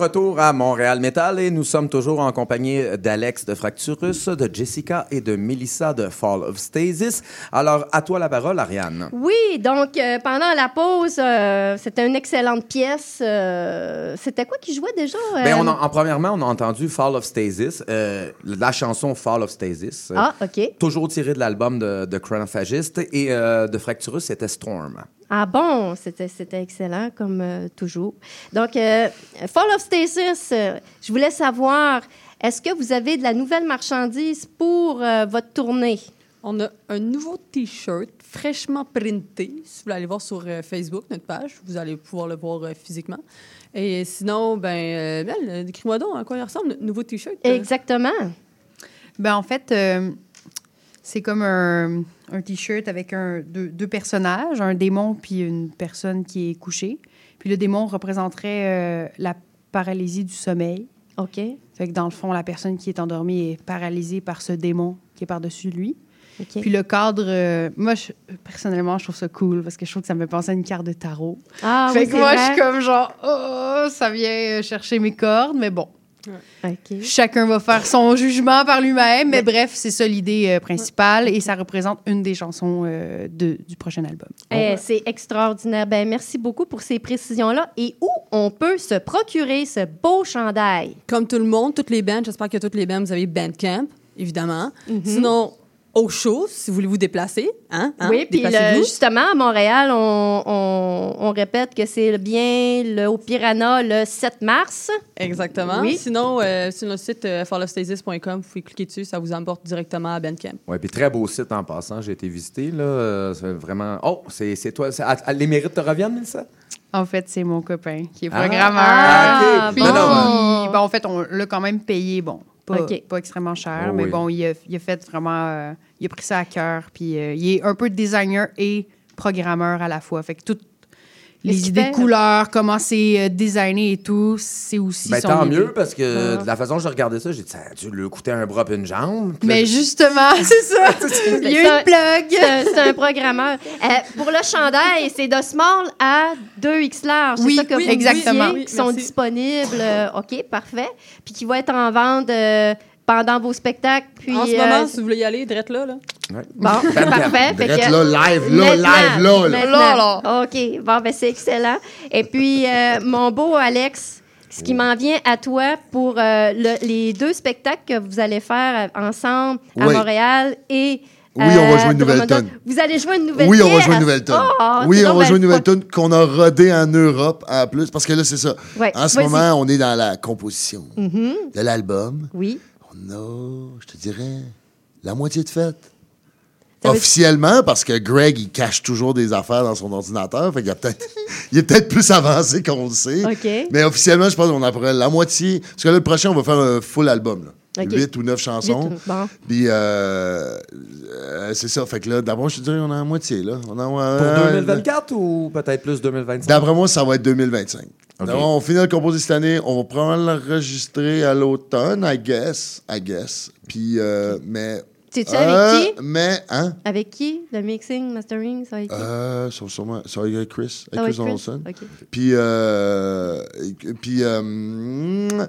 retour à Montréal Metal et nous sommes toujours en compagnie d'Alex de Fracturus, de Jessica et de Melissa de Fall of Stasis. Alors, à toi la parole, Ariane. Oui, donc euh, pendant la pause, euh, c'était une excellente pièce. euh, c'était quoi qui jouait déjà? euh? Ben, on a- en premièrement, on a entendu Fall of Stasis, euh, la chanson Fall of Stasis. Ah, OK. Toujours tirée de l'album de, de Chronophagist et euh, de Fracturus, c'était Storm. Ah bon, c'était c'était excellent comme euh, toujours. Donc, euh, Fall of Stasis, euh, je voulais savoir, est-ce que vous avez de la nouvelle marchandise pour euh, votre tournée? On a un nouveau T-shirt fraîchement printé. Si vous voulez aller voir sur euh, Facebook, notre page, vous allez pouvoir le voir euh, physiquement. Et sinon, ben, euh, Mel, décris-moi donc à quoi il ressemble, le nouveau T-shirt. euh. Exactement. Ben, en fait, euh, c'est comme un, un T-shirt avec un, deux, deux personnages, un démon puis une personne qui est couchée. Puis le démon représenterait euh, la paralysie du sommeil. OK. Fait que dans le fond, la personne qui est endormie est paralysée par ce démon qui est par-dessus lui. Puis le cadre, euh, moi, je- personnellement, je trouve ça cool parce que je trouve que ça me fait penser à une carte de tarot. Ah fait oui, que moi, vrai. je suis comme genre, oh, ça vient euh, chercher mes cordes, mais bon. OK. Chacun va faire son jugement par lui-même, mais bref, c'est ça l'idée euh, principale et ça représente une des chansons euh, de- du prochain album. Eh, C'est extraordinaire. Ben, merci beaucoup pour ces précisions-là. Et où on peut se procurer ce beau chandail? Comme tout le monde, toutes les bands, j'espère que toutes les bands, vous avez Bandcamp, évidemment. Mhm. Sinon, au show, si vous voulez vous déplacer. Hein, hein, oui, puis déplacez-vous. justement, à Montréal, on, on- on répète que c'est bien le, au Piranha le 7 mars. Exactement. Oui. Sinon, euh, sur notre site euh, fallofstasis.com, vous pouvez cliquer dessus, ça vous emporte directement à Bandcamp. Oui, puis très beau site en passant. J'ai été visité, là. euh, c'est vraiment. Oh, c'est c'est toi. c'est- à- à- les mérites te reviennent, Mélissa? En fait, c'est mon copain qui est Ah. programmeur. Ah, ok. Puis, Non, non, bon, en fait, on l'a quand même payé, bon, pas, Ok. pas extrêmement cher, Oh, mais oui. bon, il a, il a fait vraiment, euh, il a pris ça à cœur, puis euh, il est un peu designer et programmeur à la fois. Fait que ce les idées fait- de couleurs, comment c'est euh, designé et tout, c'est aussi Ben, son tant idée. mieux, parce que Ah. de la façon dont je regardais ça, j'ai dit, ça a dû lui coûter un bras et une jambe. Puis Mais j'ai- justement, c'est ça. il y a une plug. C'est un, programmeur. Euh, pour le chandail, c'est de small à 2X large. C'est Oui, ça que oui, vous exactement. disiez, Oui, qui sont disponibles. euh, OK, parfait. Puis qui vont être en vente euh, pendant vos spectacles. Puis, en ce euh, moment, si vous voulez y aller, drette là. là. Ouais. Bon, Bandcamp. parfait. Fait Drette que- là, live, là, live, là, là. Là, OK. Bon, ben, c'est excellent. Et puis, euh, mon beau Alex, ce qui m'en vient à toi pour euh, le- les deux spectacles que vous allez faire euh, ensemble à Oui. Montréal et. Oui, on va euh, jouer une nouvelle tonne. Vous allez jouer une nouvelle Oui, on va jouer une nouvelle tonne. Oh, oui, on va ben jouer une nouvelle tonne qu'on a rodée en Europe en plus. Parce que là, c'est ça. Ouais, En ce moment, on est dans la composition Mhm. de l'album. Oui. On a, je te dirais, la moitié de fait. Officiellement, parce que Greg, il cache toujours des affaires dans son ordinateur. Fait qu'il peut-être, il est peut-être plus avancé qu'on le sait. Mais officiellement, je pense qu'on apprend la moitié. Parce que là, le prochain, on va faire un full album. Là. OK. 8 ou 9 chansons. Bon. Puis, euh, euh, c'est ça. Fait que là, d'abord, je te dirais, on a la moitié. Là. On a, Pour euh, 2024 ou peut-être plus 2025? D'après moi, ça va être 2025. OK. Donc, on finit de le composer cette année. On va probablement l'enregistrer à l'automne, I guess. I guess. Puis, euh, mais. Euh, avec qui? Mais, hein? Avec qui? Le mixing, mastering, ça va être qui? Euh, ça va sûrement. Ça va être avec Chris. Avec Chris. OK. Puis, euh, puis euh, mm,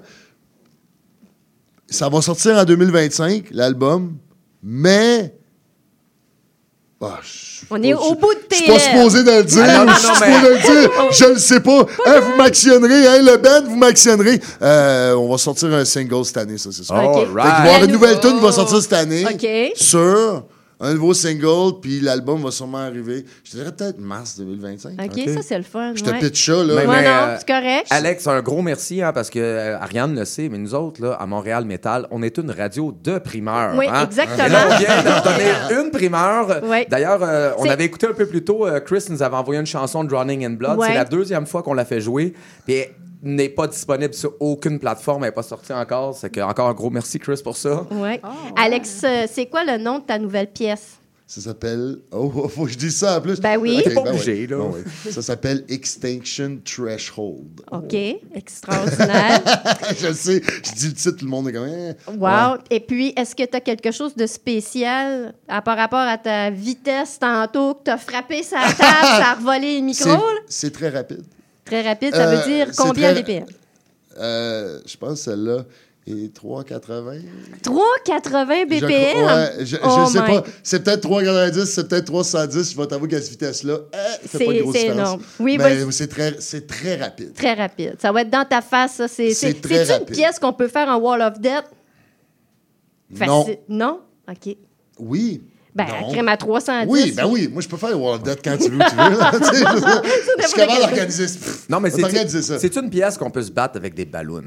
ça va sortir en 2025, l'album, mais. Ah, On est au bout de tes je suis pas supposé de le dire. Ah, non, non, je suis non, supposé mais- de le dire. Je le sais pas. Hein, vous m'actionnerez. Hein, le band, vous m'actionnerez. Euh, on va sortir un single cette année, ça, c'est ça. All Fait qu'il va y right. avoir une nouvelle tune qui va sortir cette année. OK. Sur un nouveau single, puis l'album va sûrement arriver. Je dirais peut-être mars 2025. OK, ça, c'est le fun. Je te ouais. pitch ça, là. Mais- mais, non, euh, c'est correct. Alex, un gros merci, hein, parce que euh, Ariane le sait, mais nous autres, là, à Montréal Métal, on est une radio de primeur. Oui, hein. exactement. Et là, on vient de donner une primeur. Oui. D'ailleurs, euh, on avait écouté un peu plus tôt, euh, Chris nous avait envoyé une chanson de Drowning in Blood. Ouais. C'est la deuxième fois qu'on l'a fait jouer. Puis n'est pas disponible sur aucune plateforme, elle n'est pas sortie encore. C'est que, encore un gros merci, Chris, pour ça. Ouais. Alex, euh, c'est quoi le nom de ta nouvelle pièce? Ça s'appelle. Oh, faut que je dise ça en plus. Ben oui. Ok, T'es pas ben obligé, ouais. là. Ben ouais. Ça s'appelle Extinction Threshold. OK, extraordinaire. je sais, je dis le titre, tout le monde est comme. eh. Wow. Ouais. Et puis, est-ce que tu as quelque chose de spécial à, par rapport à ta vitesse tantôt, que tu as frappé sa table, ça a revolé le micro? C'est très rapide. Très rapide, ça Euh, veut dire c'est combien très- BPM? Euh, je pense que celle-là est 3,80. 3,80 Je BPM? ouais, je, je Oh sais pas. C'est peut-être 3,90, c'est peut-être 310. Je vais t'avouer qu'à cette vitesse-là, eh, ça fait pas C'est- de grosse c'est différence. énorme. Oui, Mais c'est très, c'est très rapide. Très rapide. Ça va être dans ta face, ça. C'est, C'est c'est, une pièce qu'on peut faire en Wall of Death? Non. Facile- Non? OK. Oui. Ben, Non. crème à 310. Oui, ben oui. Moi, je peux faire le World of Death quand tu veux, tu veux. là, je suis capable d'organiser ça. Non, mais c'est c'est une pièce qu'on peut se battre avec des ballons?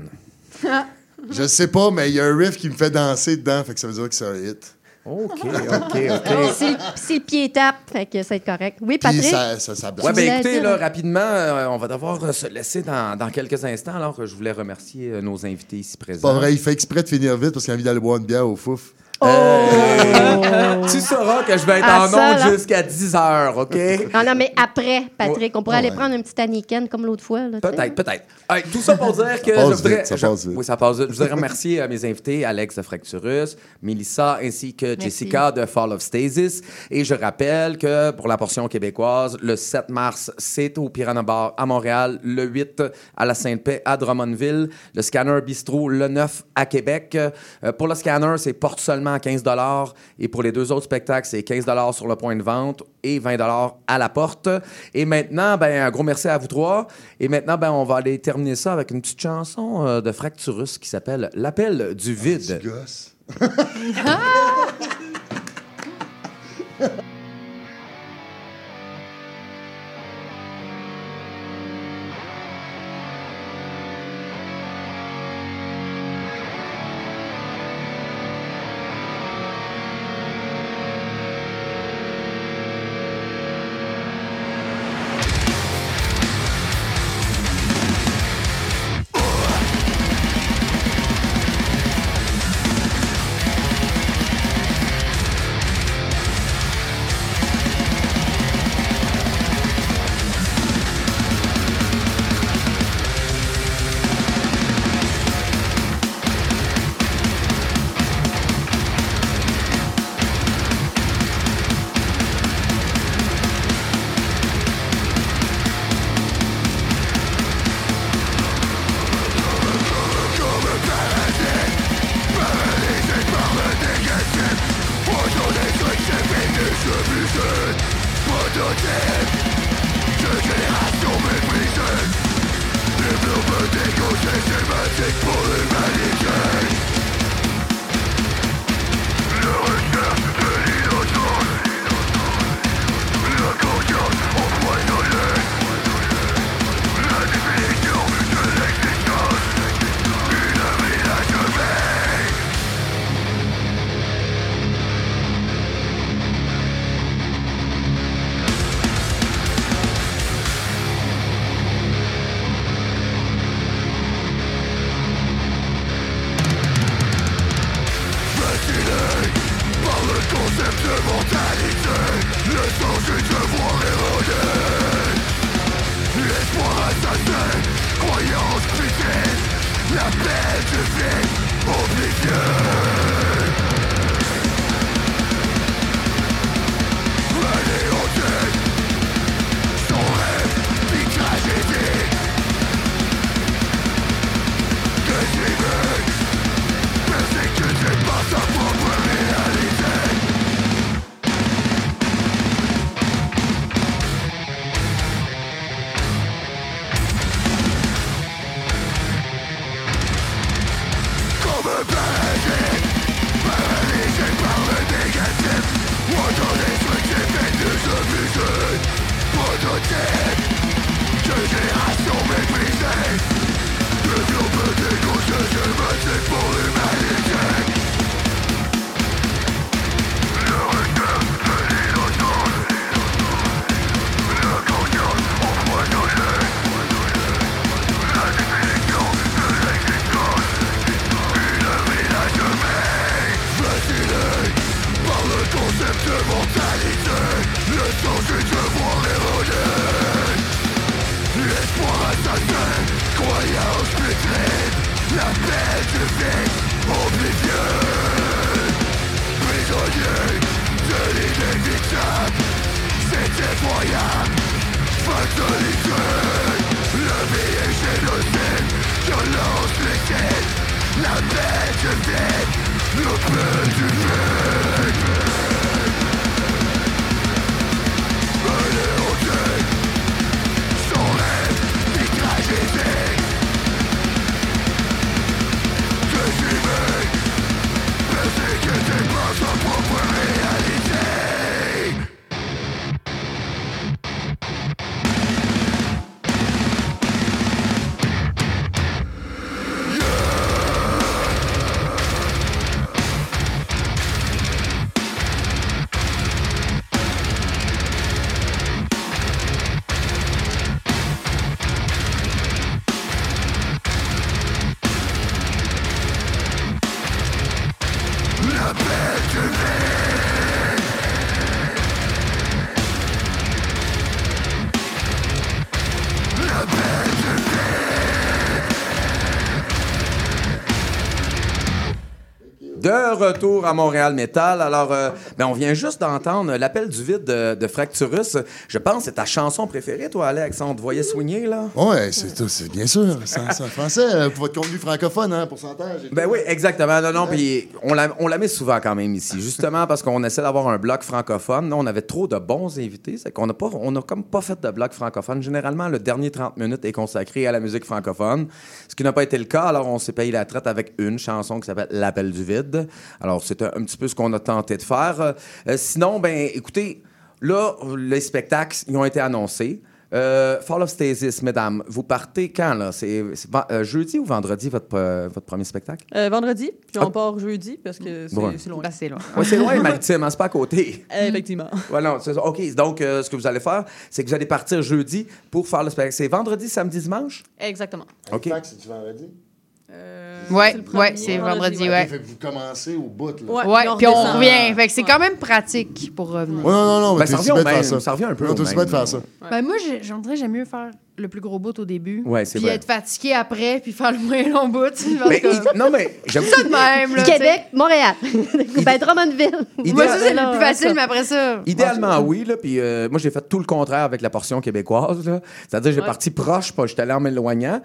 Je sais pas, mais il y a un riff qui me fait danser dedans, fait que ça veut dire que c'est un hit. OK, OK, OK. C'est, le pied tape, fait que ça va être correct. Oui, Puis Patrick? ça, ça, ça Ouais, ben écoutez, là, rapidement, euh, on va devoir euh, se laisser dans, dans quelques instants. Alors, je voulais remercier euh, nos invités ici présents. Pas vrai, il fait exprès de finir vite parce qu'il a envie d'aller boire une bière au fouf. Hey! tu sauras que je vais être Ah, en ça, onde là. jusqu'à 10 heures, OK? Non, non, mais après, Patrick, on pourrait aller prendre un petit Aniken comme l'autre fois. Là, tu sais. Peut-être, peut-être. Hey, tout ça pour dire que Ça passe je voudrais. vite, ça je- passe vite. Oui, ça passe vite. Je voudrais remercier euh, mes invités, Alex de Fracturus, Melissa ainsi que Jessica de Fall of Stasis. Et je rappelle que pour la portion québécoise, le 7 mars, c'est au Piranha Bar à Montréal, le 8 à la Sainte-Paix à Drummondville, le Scanner Bistro le 9 à Québec. Euh, pour le Scanner, c'est porte seulement à 15 et pour les deux autres spectacles, c'est 15 sur le point de vente et 20 à la porte. Et maintenant, ben, un gros merci à vous trois. Et maintenant, ben, on va aller terminer ça avec une petite chanson euh, de Fracturus qui s'appelle L'appel du vide. Gosse. mentalité, le sang du devoir érodé. L'espoir assassin, croyance putain, la paix devient oblivieux. Retour à Montréal Métal. Alors, euh, ben, on vient juste d'entendre l'appel du vide de, de Fracturus. Je pense que c'est ta chanson préférée, toi, Alex. On te voyait soigner, là. Ouais, c'est bien sûr. C'est en français euh, pour votre contenu francophone, hein, pourcentage. Ben oui, exactement. Non, non, puis on la, on la met souvent quand même ici, justement parce qu'on essaie d'avoir un bloc francophone. Là, on avait trop de bons invités, c'est qu'on n'a pas, on a comme pas fait de bloc francophone. Généralement, le dernier 30 minutes est consacré à la musique francophone, ce qui n'a pas été le cas. Alors, on s'est payé la traite avec une chanson qui s'appelle L'appel du vide. Alors, c'est un, un petit peu ce qu'on a tenté de faire. Euh, sinon, ben, écoutez, là, les spectacles, ils ont été annoncés. Euh, Fall of Stasis, mesdames, vous partez quand, là? C'est c'est euh, jeudi ou vendredi, votre, euh, votre premier spectacle? Euh, vendredi, puis on Ah. part jeudi parce que c'est Ouais. c'est loin. c'est loin. Oui, c'est loin, maritime, hein, c'est pas à côté. Effectivement. Ouais, non, c'est ça. OK, donc, euh, ce que vous allez faire, c'est que vous allez partir jeudi pour faire le spectacle. C'est vendredi, samedi, dimanche? Exactement. OK. c'est-tu vendredi? Ouais, c'est le ouais, premier c'est vendredi, ouais. ouais. Fait que vous commencez au bout, là. Ouais, Ouais, puis on on revient. Fait que c'est quand même pratique pour revenir. Ouais, non, non, non, Ben, ça revient même, ça. ça un peu même. bien de faire ça. Ben moi, j'ai- j'aimerais j'aime mieux faire le plus gros bout au début. Ouais, c'est Puis vrai. être fatigué après, puis faire le moins long bout. Mais, que- il- non, mais j'avoue ça de même, là. Québec, Montréal. ben, Drummondville. Moi, ça, c'est le plus en facile, mais après ça. Idéalement, oui. Là, puis euh, moi, j'ai fait tout le contraire avec la portion québécoise. là. C'est-à-dire, j'ai Ouais. parti proche, pas j'étais allé en m'éloignant.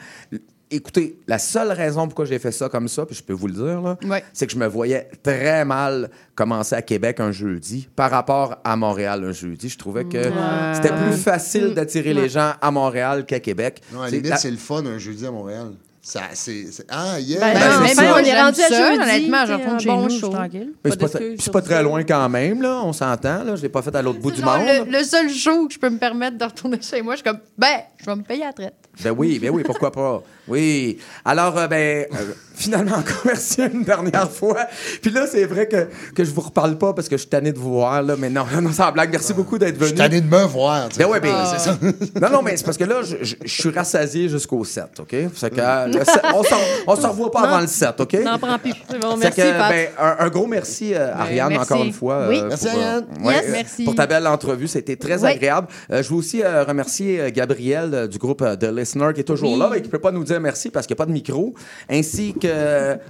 Écoutez, la seule raison pourquoi j'ai fait ça comme ça, puis je peux vous le dire, là, Ouais. c'est que je me voyais très mal commencer à Québec un jeudi par rapport à Montréal un jeudi. Je trouvais que Ouais. c'était plus facile d'attirer les gens à Montréal qu'à Québec. Non, à la C'est limite, la- c'est le fun un jeudi à Montréal. Ça, c'est, c'est- Ah, yeah! Ben, Ben, c'est mais ça. même on est rendu à ça, jeudi. honnêtement, je un chez bon nous, je suis show. tranquille. Mais c'est pas, Pas c'est pas très loin quand même, là. On s'entend, là. Je l'ai pas fait à l'autre bout du Genre, monde. le, le seul show que je peux me permettre de retourner chez moi, je suis comme, ben, je vais me payer la traite. Ben oui, ben oui, pourquoi pas? Oui. Alors, euh, ben, euh, finalement encore merci une dernière fois. Puis là, c'est vrai que, que je vous reparle pas parce que je suis tanné de vous voir, là, mais non, non, sans blague. Merci beaucoup d'être venu. Je suis tanné de me voir. tu sais. Ben ouais, ben, Ah. c'est ça. Non, non, mais c'est parce que là, je, je- je suis rassasié jusqu'au 7, OK? Fait que, euh, le on s'en- on se revoit pas Non. avant le 7, OK? N'en prends plus. C'est bon, merci, que, ben, un, un gros merci, euh, Ariane, merci. encore une fois. Oui. euh, Merci, pour, euh, Ariane. ouais, Yes. euh, Merci. Pour ta belle entrevue, c'était très Oui. agréable. Euh, je veux aussi euh, remercier euh, Gabriel euh, du groupe euh, The Listener qui est toujours Oui. là et qui peut pas nous dire merci parce qu'il n'y a pas de micro, ainsi que...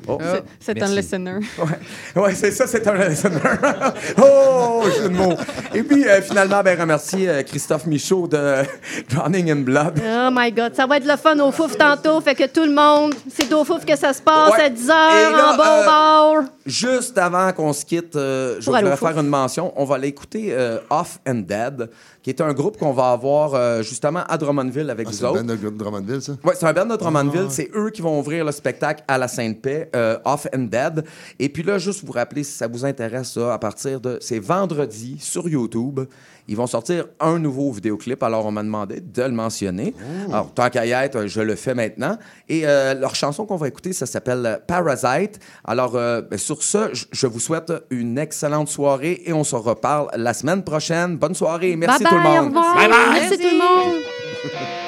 Oh, C'est- C'est un listener. Ouais, c'est ça, c'est un listener. oh, jeu de mots. Et puis, euh, finalement, ben, remercier euh, Christophe Michaud de Drowning in Blood. Oh my God, ça va être le fun au fouf tantôt, fait que tout le monde, c'est au fouf que ça se passe Ouais. à 10 Et h en bon euh, bord. Juste avant qu'on se quitte, euh, je voudrais faire une mention. On va aller écouter euh, Off and Dead, qui est un groupe qu'on va avoir euh, justement à Drummondville avec Ah, vous c'est le autres. band de Drummondville, ça? Oui, c'est un band de Drummondville. C'est eux qui vont ouvrir le spectacle à la Sainte-Paix, euh, Off and Dead. Et puis là, juste vous rappeler, si ça vous intéresse, ça, à partir de... C'est vendredi sur YouTube. Ils vont sortir un nouveau vidéoclip. Alors, on m'a demandé de le mentionner. Alors, tant qu'à y être, je le fais maintenant. Et euh, leur chanson qu'on va écouter, ça s'appelle Parasite. Alors, euh, ben, sur ce, je- vous souhaite une excellente soirée et on se reparle la semaine prochaine. Bonne soirée. Merci bye tout le bye, monde. au revoir. Bye bye. Merci tout le monde.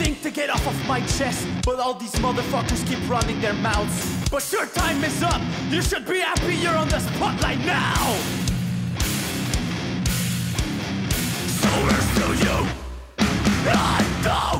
Something to get off of my chest, but all these motherfuckers keep running their mouths. But your time is up. You should be happy you're on the spotlight now. So where's to you? I don't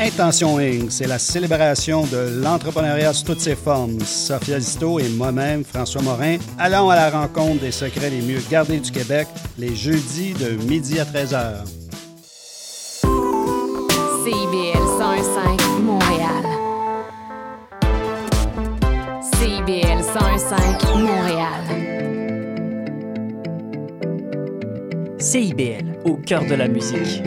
Intention Inc., c'est la célébration de l'entrepreneuriat sous toutes ses formes. Sophia Zito et moi-même, François Morin, allons à la rencontre des secrets les mieux gardés du Québec les jeudis de midi à 13h. CIBL 101.5 Montréal. CIBL 101.5 Montréal. CIBL, au cœur de la musique.